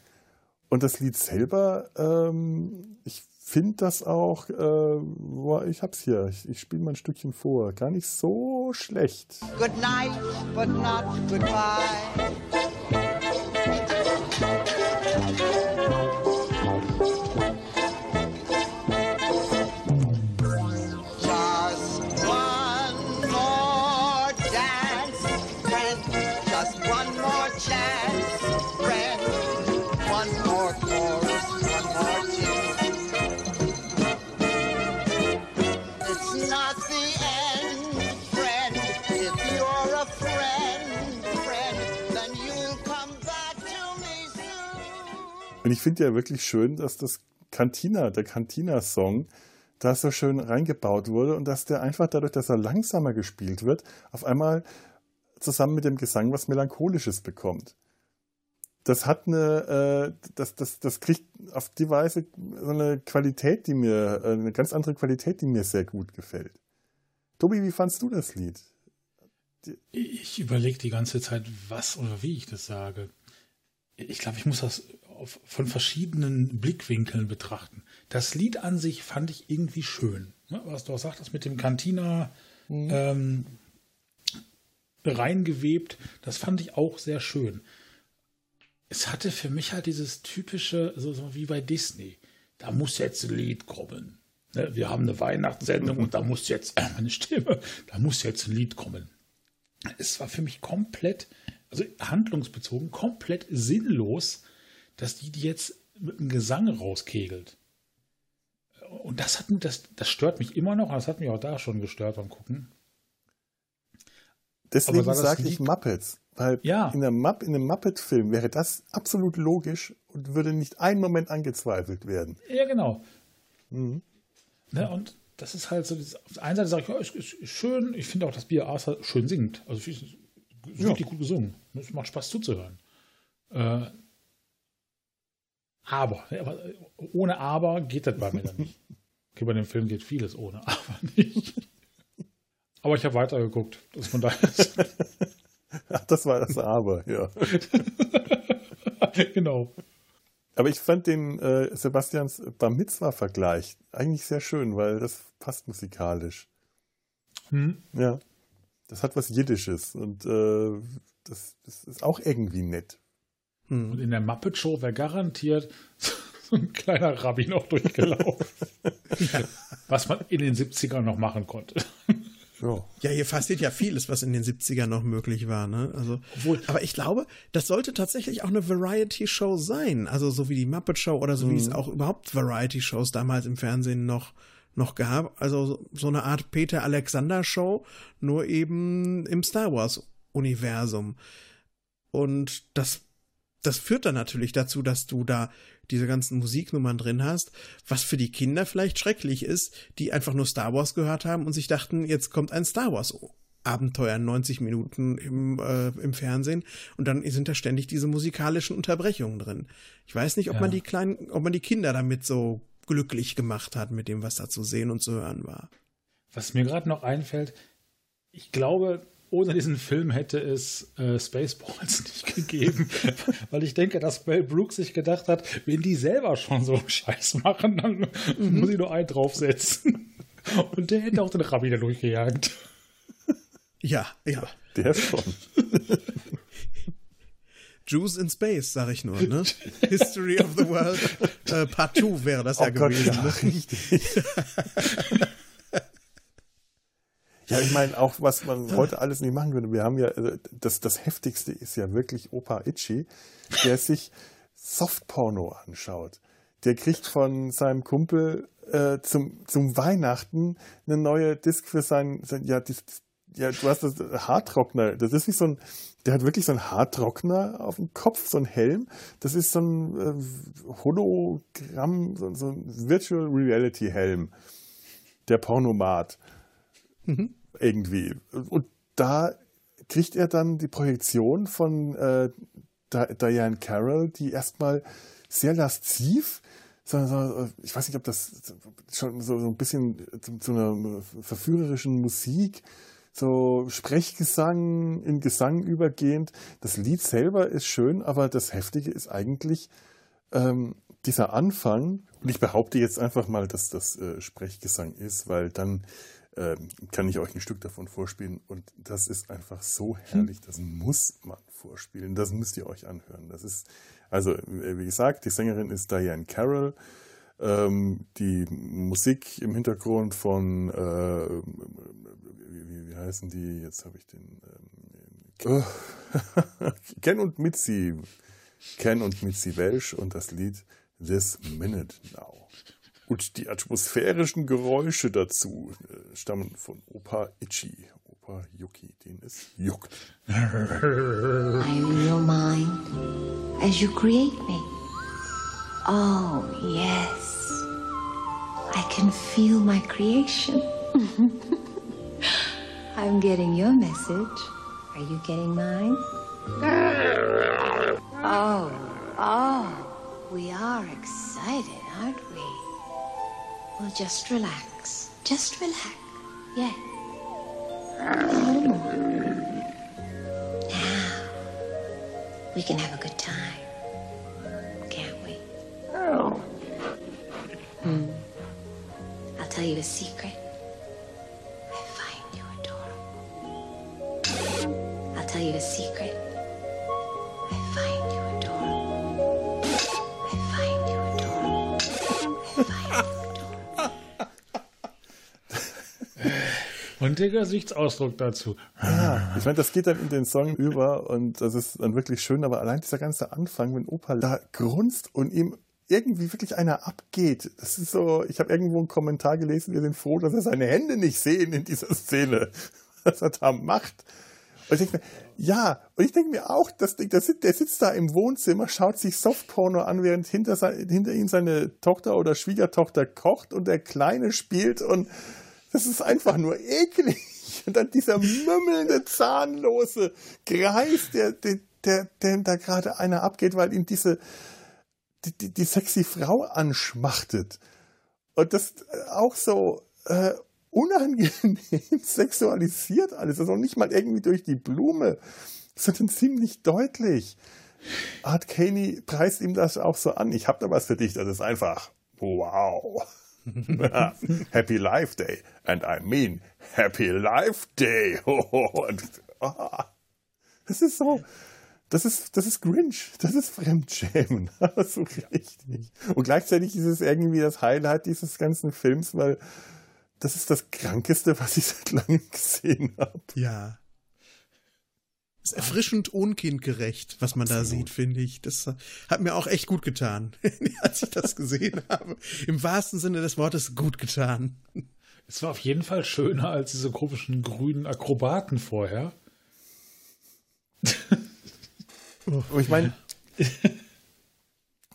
Und das Lied selber, ähm, ich finde das auch, äh, boah, ich hab's hier, ich, ich spiele mal ein Stückchen vor, gar nicht so schlecht. Good night, but not goodbye. Und ich finde ja wirklich schön, dass das Cantina, der Cantina-Song, da so schön reingebaut wurde und dass der einfach dadurch, dass er langsamer gespielt wird, auf einmal zusammen mit dem Gesang was Melancholisches bekommt. Das hat eine, äh, das, das, das kriegt auf die Weise so eine Qualität, die mir, äh, eine ganz andere Qualität, die mir sehr gut gefällt. Tobi, wie fandst du das Lied? Ich überlege die ganze Zeit, was oder wie ich das sage. Ich glaube, ich muss das auf, von verschiedenen Blickwinkeln betrachten. Das Lied an sich fand ich irgendwie schön. Ne? Was du auch sagtest mit dem Cantina mhm. ähm, reingewebt, das fand ich auch sehr schön. Es hatte für mich halt dieses typische, so, so wie bei Disney. Da muss jetzt ein Lied kommen. Ne? Wir haben eine Weihnachtssendung und da muss jetzt, äh, meine Stimme, da muss jetzt ein Lied kommen. Es war für mich komplett, also handlungsbezogen, komplett sinnlos, dass die die jetzt mit dem Gesang rauskegelt. Und das hat das, das stört mich immer noch, das hat mich auch da schon gestört beim Gucken. Deswegen sage ich Muppets. Weil ja. in, einem Mupp, in einem Muppet-Film wäre das absolut logisch und würde nicht einen Moment angezweifelt werden. Ja, genau. Mhm. Ne, und das ist halt so, auf der einen Seite sage ich, ja, ist, ist schön, ich finde auch, dass Bier Arthur schön singt. Also ich finde es richtig gut gesungen. Es macht Spaß zuzuhören. Äh, aber, aber, ohne Aber geht das bei mir dann nicht. Okay, bei dem Film geht vieles ohne Aber nicht. Aber ich habe weitergeguckt. Das von daher. Ach, das war das Aber, ja. genau. Aber ich fand den äh, Sebastians Bar Mitzwa-Vergleich eigentlich sehr schön, weil das passt musikalisch. Hm. Ja. Das hat was Jiddisches und äh, das, das, ist auch irgendwie nett. Hm. Und in der Muppet Show wäre garantiert so ein kleiner Rabbi noch durchgelaufen. ja. Was man in den 70ern noch machen konnte. Ja. ja, hier passiert ja vieles, was in den 70ern noch möglich war. Ne? Also, Obwohl, aber ich glaube, das sollte tatsächlich auch eine Variety-Show sein. Also so wie die Muppet Show oder so mhm. wie es mhm. auch überhaupt Variety-Shows damals im Fernsehen noch, noch gab. Also so eine Art Peter Alexander-Show, nur eben im Star Wars-Universum. Und das das führt dann natürlich dazu, dass du da diese ganzen Musiknummern drin hast, was für die Kinder vielleicht schrecklich ist, die einfach nur Star Wars gehört haben und sich dachten, jetzt kommt ein Star Wars Abenteuer 90 Minuten im, äh, im Fernsehen und dann sind da ständig diese musikalischen Unterbrechungen drin. Ich weiß nicht, ob ja. man die kleinen, ob man die Kinder damit so glücklich gemacht hat mit dem, was da zu sehen und zu hören war. Was mir gerade noch einfällt, ich glaube, ohne diesen Film hätte es äh, Spaceballs nicht gegeben. Weil ich denke, dass Mel Brooks sich gedacht hat, wenn die selber schon so einen Scheiß machen, dann mhm. muss ich nur einen draufsetzen. Und der hätte auch den Rabbi da durchgejagt. Ja, ja. Der schon. Jews in Space, sag ich nur, ne? History of the World äh, Part 2 wäre das oh ja Gott, gewesen. Ja, ne? richtig. Ja, ich meine, auch was man heute alles nicht machen würde. Wir haben ja, also das, das Heftigste ist ja wirklich Opa Itchy, der sich Softporno anschaut. Der kriegt von seinem Kumpel äh, zum, zum Weihnachten eine neue Disc für sein, sein ja, das, ja, du hast das Haartrockner. Das ist wie so ein, der hat wirklich so einen Haartrockner auf dem Kopf, so ein Helm. Das ist so ein äh, Hologramm, so, so, ein Virtual Reality Helm. Der Pornomat. Mhm irgendwie. Und da kriegt er dann die Projektion von äh, Diane Carroll, die erstmal sehr lasziv, so, so, ich weiß nicht, ob das schon so, so ein bisschen zu, zu einer verführerischen Musik, so Sprechgesang in Gesang übergehend. Das Lied selber ist schön, aber das Heftige ist eigentlich ähm, dieser Anfang. Und ich behaupte jetzt einfach mal, dass das äh, Sprechgesang ist, weil dann ähm, kann ich euch ein Stück davon vorspielen. Und das ist einfach so herrlich, das muss man vorspielen. Das müsst ihr euch anhören. Das ist, also, äh, wie gesagt, die Sängerin ist Diane Carroll. Ähm, die Musik im Hintergrund von, äh, wie, wie, heißen die? Jetzt habe ich den. Ähm, Ken und Mitzi. Ken und Mitzi Welsh und das Lied This Minute Now. Und die atmosphärischen Geräusche dazu äh, stammen von Opa Itchy, Opa Yuki, den es juckt. I am your mind as you create me. Oh, yes. I can feel my creation. I'm getting your message. Are you getting mine? Oh, oh, we are excited, aren't we? Well, just relax. Just relax. Yeah. A. Now, we can have a good time, can't we? Hmm. I'll tell you a secret. Und der Gesichtsausdruck dazu. Ja, ich meine, das geht dann in den Song über und das ist dann wirklich schön, aber allein dieser ganze Anfang, wenn Opa da grunzt und ihm irgendwie wirklich einer abgeht, das ist so, ich habe irgendwo einen Kommentar gelesen, wir sind froh, dass er seine Hände nicht sehen in dieser Szene, was er da macht. Und ich denke mir, ja, und ich denke mir auch, das, der, sitzt, der sitzt da im Wohnzimmer, schaut sich Softporno an, während hinter, sein, hinter ihm seine Tochter oder Schwiegertochter kocht und der Kleine spielt und das ist einfach nur eklig. Und dann dieser mümmelnde, zahnlose Greis, der, der, der, der da gerade einer abgeht, weil ihn diese, die, die, die sexy Frau anschmachtet. Und das auch so äh, unangenehm sexualisiert alles. Also nicht mal irgendwie durch die Blume, sondern ziemlich deutlich. Art Caney preist ihm das auch so an. Ich habe da was für dich, das ist einfach wow. Happy Life Day. And I mean Happy Life Day. Und, ah, das ist so, das ist, das ist Grinch. Das ist Fremdschämen. so richtig. Und gleichzeitig ist es irgendwie das Highlight dieses ganzen Films, weil das ist das Krankeste, was ich seit langem gesehen habe. Ja. Ist erfrischend unkindgerecht, was man da sieht, finde ich. Das hat mir auch echt gut getan, als ich das gesehen habe. Im wahrsten Sinne des Wortes gut getan. Es war auf jeden Fall schöner als diese komischen grünen Akrobaten vorher. Aber ich meine,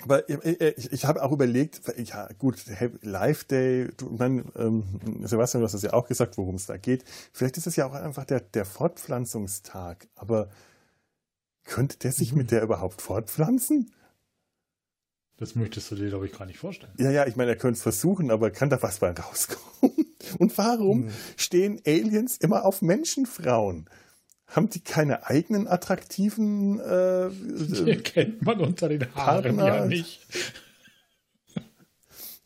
aber ich, ich habe auch überlegt, ja gut, Live Day, du, mein, ähm, Sebastian, du hast das ja auch gesagt, worum es da geht. Vielleicht ist es ja auch einfach der, der Fortpflanzungstag, aber könnte der sich mit der überhaupt fortpflanzen? Das möchtest du dir, glaube ich, gar nicht vorstellen. Ja, ja, ich meine, er könnte es versuchen, aber kann da was bei rauskommen? Und warum hm. stehen Aliens immer auf Menschenfrauen? Haben die keine eigenen attraktiven äh, Die erkennt man unter den Haaren Partner? ja nicht.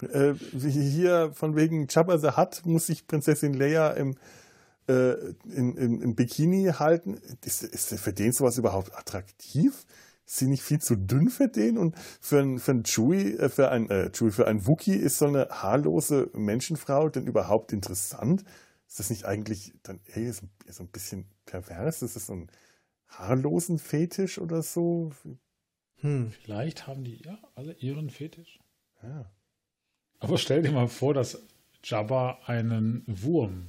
Äh, hier von wegen Jabba the Hutt muss sich Prinzessin Leia im, äh, in, in, im Bikini halten. Ist, ist für den sowas überhaupt attraktiv? Ist sie nicht viel zu dünn für den? Und für ein, für Chewie, äh, für ein, äh, Chewie, für ein Wookie ist so eine haarlose Menschenfrau denn überhaupt interessant? Ist das nicht eigentlich dann ey, so, so ein bisschen pervers? Ist das so ein haarlosen Fetisch oder so? Hm. Vielleicht haben die ja alle ihren Fetisch. Ja. Aber stell dir mal vor, dass Jabba einen Wurm,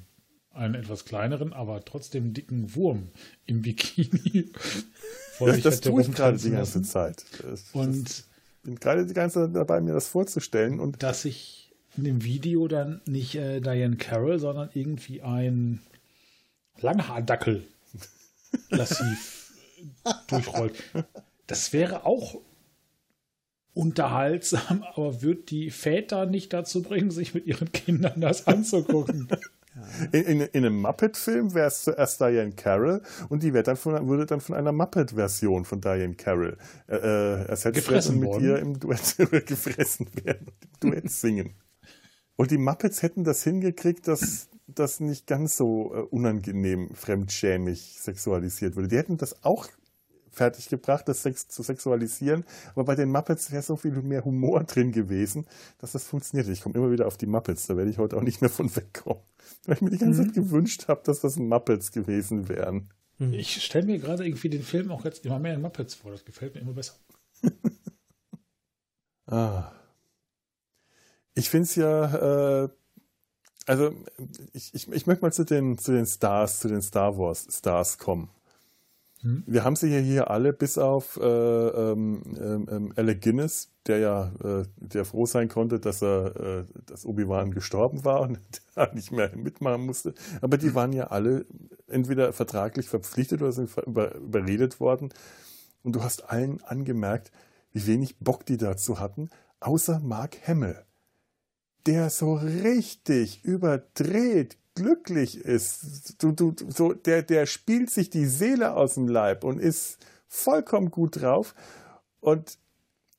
einen etwas kleineren, aber trotzdem dicken Wurm im Bikini vor das, das tue ich gerade die ganze Zeit. Das, und das, bin gerade die ganze Zeit dabei, mir das vorzustellen. Und dass ich in dem Video dann nicht äh, Diane Carroll, sondern irgendwie ein Langhaardackel lassiv durchrollt. Das wäre auch unterhaltsam, aber wird die Väter nicht dazu bringen, sich mit ihren Kindern das anzugucken. In, in, in, einem Muppet-Film wäre es zuerst Diane Carroll und die dann von, würde dann von einer Muppet-Version von Diane Carroll äh, äh ersetzt gefressen werden und mit worden. ihr im Duett gefressen werden und im Duett singen. Und die Muppets hätten das hingekriegt, dass das nicht ganz so äh, unangenehm, fremdschämig sexualisiert würde. Die hätten das auch fertiggebracht, das Sex zu sexualisieren, aber bei den Muppets wäre so viel mehr Humor drin gewesen, dass das funktioniert. Ich komme immer wieder auf die Muppets, da werde ich heute auch nicht mehr von wegkommen. Weil ich mir die ganze Zeit gewünscht habe, dass das Muppets gewesen wären. Ich stelle mir gerade irgendwie den Film auch jetzt immer mehr in Muppets vor. Das gefällt mir immer besser. ah. Ich finde es ja, äh, also ich, ich, ich möchte mal zu den, zu den Stars, zu den Star Wars Stars kommen. Wir haben sie ja hier alle, bis auf äh, ähm, ähm, Alec Guinness, der ja äh, der froh sein konnte, dass er, äh, dass Obi-Wan gestorben war und da nicht mehr mitmachen musste. Aber die waren ja alle entweder vertraglich verpflichtet oder sind über, überredet worden. Und du hast allen angemerkt, wie wenig Bock die dazu hatten, außer Mark Hamill, der so richtig überdreht, glücklich ist. Du, du, so, der, der spielt sich die Seele aus dem Leib und ist vollkommen gut drauf. Und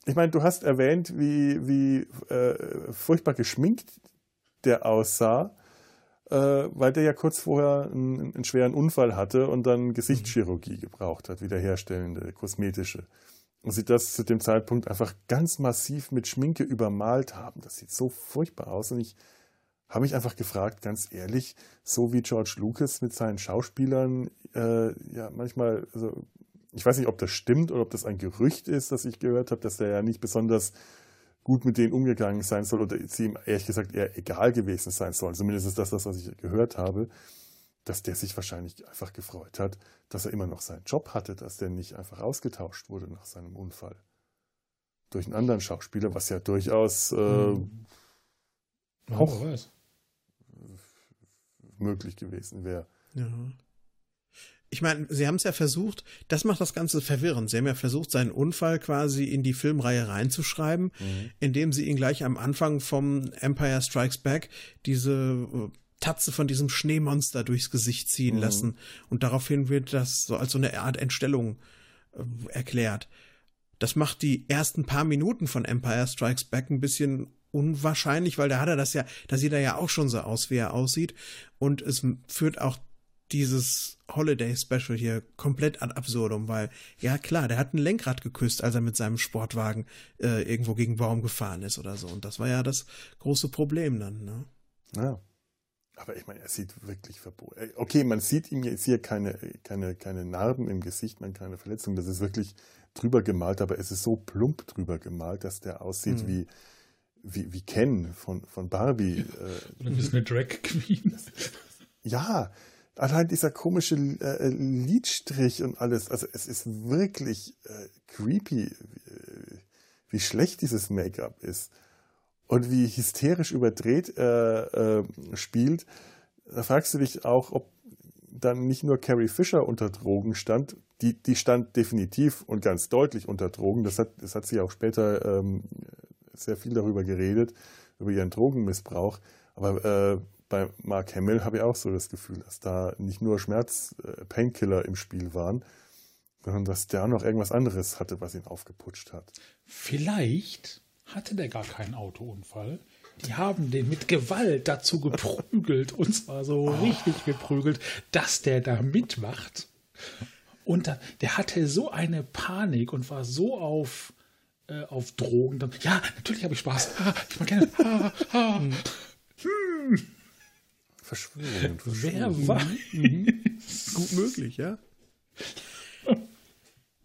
ich meine, du hast erwähnt, wie, wie äh, furchtbar geschminkt der aussah, äh, weil der ja kurz vorher einen, einen, schweren Unfall hatte und dann Gesichtschirurgie gebraucht hat, wiederherstellende, kosmetische. Und sie das zu dem Zeitpunkt einfach ganz massiv mit Schminke übermalt haben. Das sieht so furchtbar aus. Und ich habe mich einfach gefragt, ganz ehrlich, so wie George Lucas mit seinen Schauspielern, äh, ja, manchmal, also, ich weiß nicht, ob das stimmt oder ob das ein Gerücht ist, das ich gehört habe, dass der ja nicht besonders gut mit denen umgegangen sein soll oder sie ihm ehrlich gesagt eher egal gewesen sein soll. Zumindest ist das das, was ich gehört habe, dass der sich wahrscheinlich einfach gefreut hat, dass er immer noch seinen Job hatte, dass der nicht einfach ausgetauscht wurde nach seinem Unfall. Durch einen anderen Schauspieler, was ja durchaus äh, mhm. auch weiß möglich gewesen wäre. Ja. Ich meine, sie haben es ja versucht, das macht das Ganze verwirrend. Sie haben ja versucht, seinen Unfall quasi in die Filmreihe reinzuschreiben, mhm. indem sie ihn gleich am Anfang vom Empire Strikes Back diese äh, Tatze von diesem Schneemonster durchs Gesicht ziehen mhm. lassen. Und daraufhin wird das so als so eine Art Entstellung äh, erklärt. Das macht die ersten paar Minuten von Empire Strikes Back ein bisschen unwahrscheinlich, weil da hat er das ja, da sieht er ja auch schon so aus, wie er aussieht. Und es führt auch dieses Holiday Special hier komplett ad absurdum, weil, ja klar, der hat ein Lenkrad geküsst, als er mit seinem Sportwagen äh, irgendwo gegen Baum gefahren ist oder so. Und das war ja das große Problem dann, ne? Ja. Aber ich meine, er sieht wirklich verboten. Äh, okay, man sieht ihm jetzt hier keine, keine, keine Narben im Gesicht, man keine Verletzungen. Das ist wirklich drüber gemalt, aber es ist so plump drüber gemalt, dass der aussieht mhm. wie, wie, wie Ken von, von Barbie. Äh, Oder bist eine Drag Queen. Ja, allein dieser komische äh, Lidstrich und alles. Also es ist wirklich äh, creepy, wie, wie, schlecht dieses Make-up ist. Und wie hysterisch überdreht er äh, spielt. Da fragst du dich auch, ob dann nicht nur Carrie Fisher unter Drogen stand, die, die stand definitiv und ganz deutlich unter Drogen. Das hat, das hat sie auch später ähm, sehr viel darüber geredet, über ihren Drogenmissbrauch. Aber äh, bei Mark Hamill habe ich auch so das Gefühl, dass da nicht nur Schmerz-Painkiller äh, im Spiel waren, sondern dass der auch noch irgendwas anderes hatte, was ihn aufgeputscht hat. Vielleicht hatte der gar keinen Autounfall. Die haben den mit Gewalt dazu geprügelt, und zwar so oh. richtig geprügelt, dass der da mitmacht. Und da, der hatte so eine Panik und war so auf äh, auf Drogen. Dann, ja, natürlich habe ich Spaß. Ah, ich mag gerne. Ah, ah. Hm. Verschwörung. Wer weiß? Mhm. Gut möglich, ja.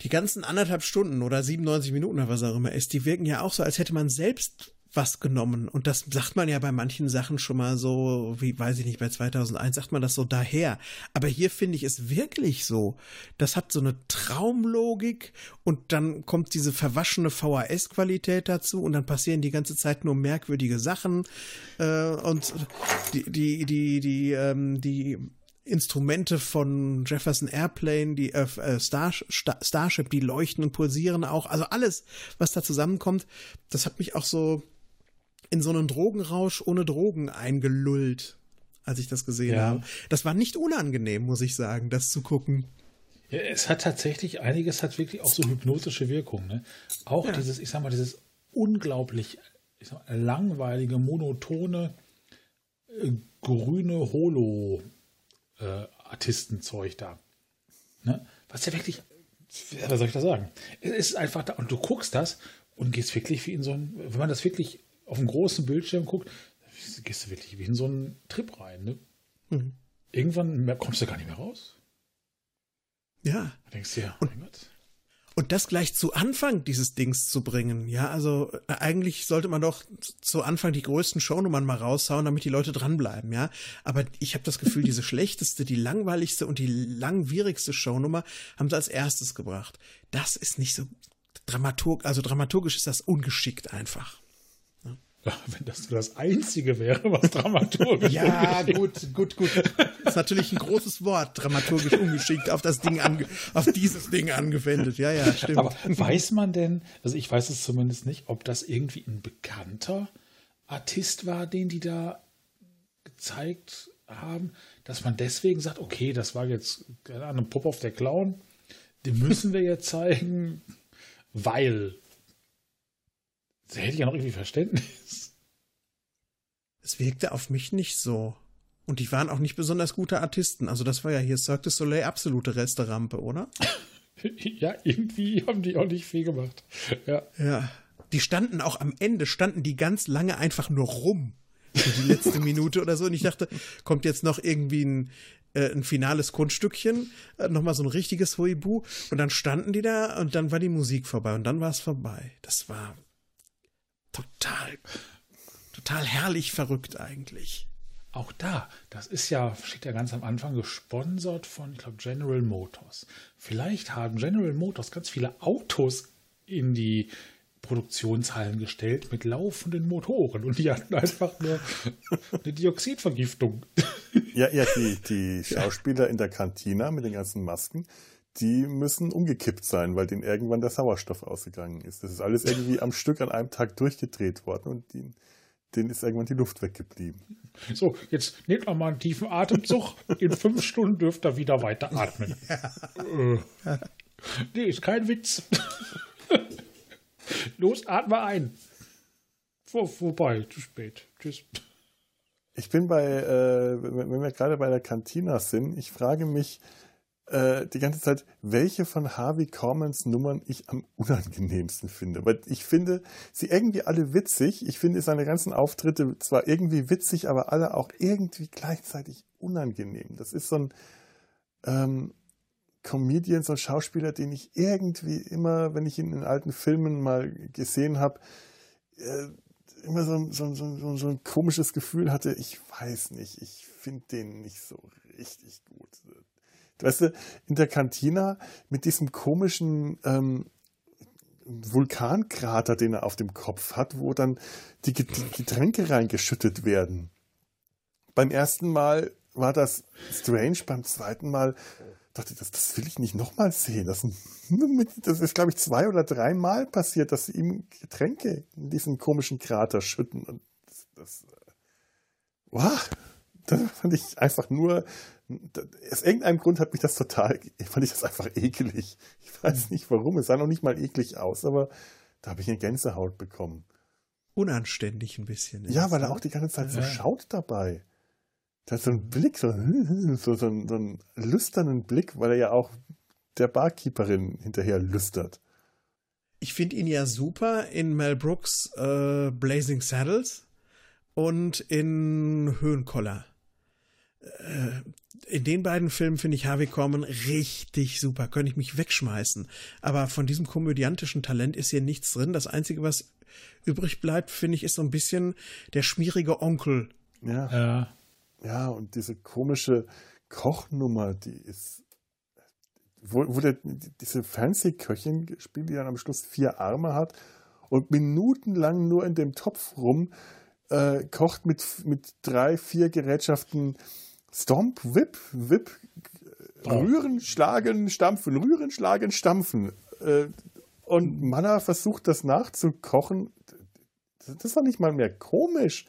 Die ganzen anderthalb Stunden oder 97 Minuten oder was auch immer ist, die wirken ja auch so, als hätte man selbst was genommen. Und das sagt man ja bei manchen Sachen schon mal so, wie weiß ich nicht, bei 2001 sagt man das so daher. Aber hier finde ich es wirklich so. Das hat so eine Traumlogik und dann kommt diese verwaschene VHS-Qualität dazu und dann passieren die ganze Zeit nur merkwürdige Sachen äh, und die, die, die, die, ähm, die Instrumente von Jefferson Airplane, die äh, äh Star, Star, Starship, die leuchten und pulsieren auch. Also alles, was da zusammenkommt, das hat mich auch so in so einen Drogenrausch ohne Drogen eingelullt, als ich das gesehen ja. habe. Das war nicht unangenehm, muss ich sagen, das zu gucken. Ja, es hat tatsächlich, einiges hat wirklich auch so hypnotische Wirkung. Ne? Auch ja. dieses, ich sag mal, dieses unglaublich mal, langweilige, monotone, äh, grüne Holo-Artistenzeug äh, da. Ne? Was ja wirklich, was soll ich da sagen? Es ist einfach da und du guckst das und gehst wirklich wie in so ein, wenn man das wirklich auf einem großen Bildschirm guckt, gehst du wirklich wie in so einen Trip rein. Ne? Mhm. Irgendwann kommst du gar nicht mehr raus. Ja. Da denkst du ja, und, Und das gleich zu Anfang dieses Dings zu bringen, ja, also äh, eigentlich sollte man doch zu Anfang die größten Shownummern mal raushauen, damit die Leute dranbleiben, ja. Aber ich habe das Gefühl, diese schlechteste, die langweiligste und die langwierigste Shownummer haben sie als erstes gebracht. Das ist nicht so dramaturg, also dramaturgisch ist das ungeschickt einfach. Wenn das nur das Einzige wäre, was dramaturgisch Ja, gut, gut, gut. Das ist natürlich ein großes Wort, dramaturgisch ungeschickt auf das Ding ange auf dieses Ding angewendet. Ja, ja, stimmt. Aber weiß man denn, also ich weiß es zumindest nicht, ob das irgendwie ein bekannter Artist war, den die da gezeigt haben, dass man deswegen sagt, okay, das war jetzt keine Ahnung, Pop auf der Clown, den müssen wir jetzt zeigen, weil da hätte ich ja noch irgendwie Verständnis. Es wirkte auf mich nicht so. Und die waren auch nicht besonders gute Artisten. Also das war ja hier Cirque du Soleil absolute Resterampe, oder? ja, irgendwie haben die auch nicht viel gemacht. Ja. Ja. Die standen auch am Ende, standen die ganz lange einfach nur rum. Für die letzte Minute oder so. Und ich dachte, kommt jetzt noch irgendwie ein, äh, ein finales Kunststückchen, äh, nochmal so ein richtiges Huibu. Und dann standen die da und dann war die Musik vorbei und dann war es vorbei. Das war total, total herrlich verrückt eigentlich. Auch da, das ist ja, steht ja ganz am Anfang, gesponsert von, ich glaube, General Motors. Vielleicht haben General Motors ganz viele Autos in die Produktionshallen gestellt mit laufenden Motoren und die hatten einfach nur eine Dioxidvergiftung. Ja, ja, die, die Schauspieler in der Kantina mit den ganzen Masken, die müssen umgekippt sein, weil denen irgendwann der Sauerstoff ausgegangen ist. Das ist alles irgendwie am Stück an einem Tag durchgedreht worden und die, denen ist irgendwann die Luft weggeblieben. So, jetzt nehmt noch mal einen tiefen Atemzug. In fünf Stunden dürft ihr wieder weiter atmen. Ja. Äh. Nee, ist kein Witz. Los, atme ein. Vor, vorbei, zu spät. Tschüss. Ich bin bei, äh, wenn wir gerade bei der Kantina sind, ich frage mich, äh, die ganze Zeit, welche von Harvey Cormans Nummern ich am unangenehmsten finde. Weil ich finde sie irgendwie alle witzig. Ich finde seine ganzen Auftritte zwar irgendwie witzig, aber alle auch irgendwie gleichzeitig unangenehm. Das ist so ein ähm, Comedian, so ein Schauspieler, den ich irgendwie immer, wenn ich ihn in alten Filmen mal gesehen habe, äh, immer so, so, so, so, ein komisches Gefühl hatte, ich weiß nicht, ich finde den nicht so richtig gut. Weißt du, in der Kantina mit diesem komischen ähm, Vulkankrater, den er auf dem Kopf hat, wo dann die Getränke reingeschüttet werden. Beim ersten Mal war das strange, beim zweiten Mal dachte ich, das, das will ich nicht nochmal sehen. Das, das ist, glaube ich, zwei oder dreimal passiert, dass sie ihm Getränke in diesen komischen Krater schütten. Und das, das, äh, wow, das fand ich einfach nur aus irgendeinem Grund hat mich das total, fand ich das einfach ekelig. Ich weiß nicht warum, es sah noch nicht mal eklig aus, aber da habe ich eine Gänsehaut bekommen. Unanständig ein bisschen. Ja, weil er auch die ganze Zeit so schaut dabei. Der hat so einen Blick, so, so, so, einen, so einen lüsternen Blick, weil er ja auch der Barkeeperin hinterher lüstert. Ich finde ihn ja super in Mel Brooks äh, Blazing Saddles und in Höhenkoller. Äh, in den beiden Filmen finde ich Harvey Korman richtig super, könnte ich mich wegschmeißen. Aber von diesem komödiantischen Talent ist hier nichts drin. Das Einzige, was übrig bleibt, finde ich, ist so ein bisschen der schmierige Onkel. Ja. Ja, ja und diese komische Kochnummer, die ist. Wo, wo der, diese Fernsehköchin spielt, die dann am Schluss vier Arme hat und minutenlang nur in dem Topf rum äh, kocht mit, mit drei, vier Gerätschaften Stomp, Whip, Whip, Rühren, Schlagen, Stampfen, Rühren, Schlagen, Stampfen. Äh, und Manna versucht das nachzukochen. Das war nicht mal mehr komisch.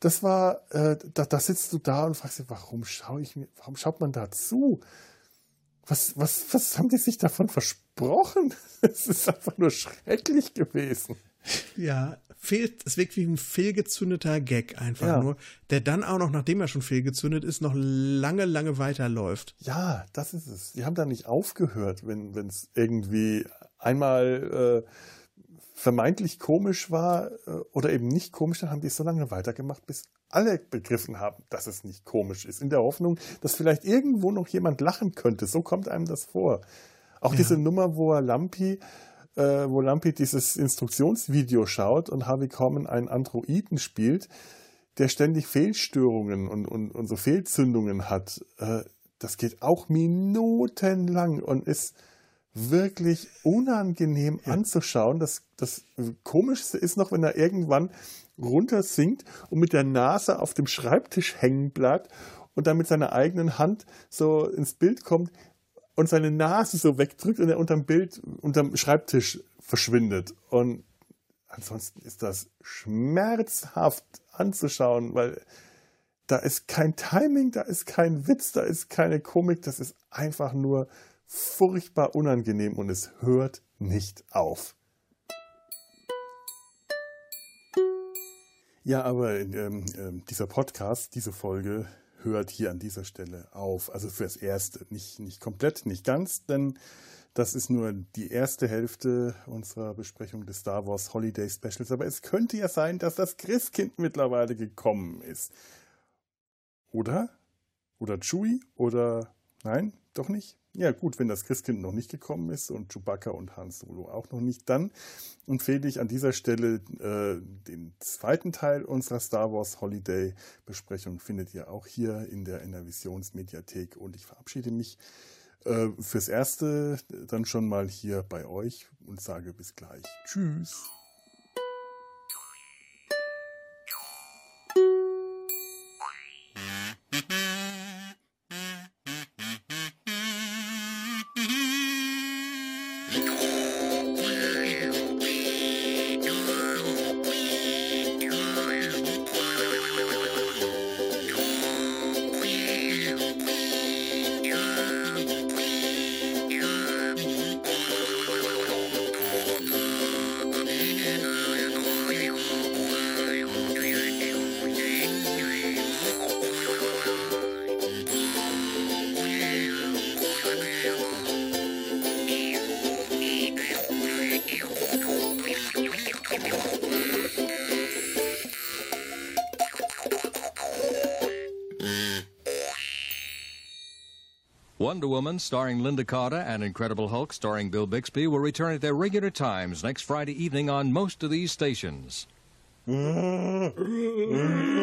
Das war, äh, da, da sitzt du da und fragst dich, warum schaue ich mir, warum schaut man da zu? Was, was, was haben die sich davon versprochen? Es ist einfach nur schrecklich gewesen. Ja, fehlt, es wirkt wie ein fehlgezündeter Gag einfach ja. nur, der dann auch noch, nachdem er schon fehlgezündet ist, noch lange, lange weiterläuft. Ja, das ist es. Die haben da nicht aufgehört, wenn es irgendwie einmal äh, vermeintlich komisch war äh, oder eben nicht komisch, dann haben die es so lange weitergemacht, bis alle begriffen haben, dass es nicht komisch ist. In der Hoffnung, dass vielleicht irgendwo noch jemand lachen könnte. So kommt einem das vor. Auch diese Nummer, wo er Lampi, äh, wo Lampi dieses Instruktionsvideo schaut und Harvey Korman einen Androiden spielt, der ständig Fehlstörungen und, und, und so Fehlzündungen hat. Äh, das geht auch minutenlang und ist wirklich unangenehm anzuschauen. Das, das Komischste ist noch, wenn er irgendwann runtersinkt und mit der Nase auf dem Schreibtisch hängen bleibt und dann mit seiner eigenen Hand so ins Bild kommt und seine Nase so wegdrückt und er unterm Bild, unterm Schreibtisch verschwindet. Und ansonsten ist das schmerzhaft anzuschauen, weil da ist kein Timing, da ist kein Witz, da ist keine Komik, das ist einfach nur furchtbar unangenehm und es hört nicht auf. Ja, aber ähm, äh, dieser Podcast, diese Folge hört hier an dieser Stelle auf. Also fürs Erste. Nicht, nicht komplett, nicht ganz, denn das ist nur die erste Hälfte unserer Besprechung des Star Wars Holiday Specials. Aber es könnte ja sein, dass das Christkind mittlerweile gekommen ist. Oder? Oder Chewie? Oder nein, doch nicht? Ja, gut, wenn das Christkind noch nicht gekommen ist und Chewbacca und Han Solo auch noch nicht, dann empfehle ich an dieser Stelle äh, den zweiten Teil unserer Star Wars Holiday Besprechung. Findet ihr auch hier in der Innervisions Mediathek. Und ich verabschiede mich äh, fürs Erste dann schon mal hier bei euch und sage bis gleich. Tschüss. Wonder Woman, starring Linda Carter, and Incredible Hulk, starring Bill Bixby, will return at their regular times next Friday evening on most of these stations.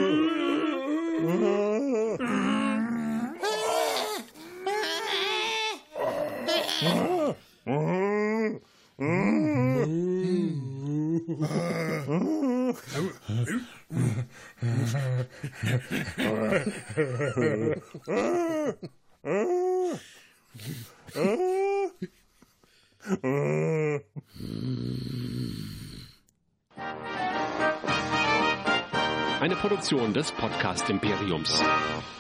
Eine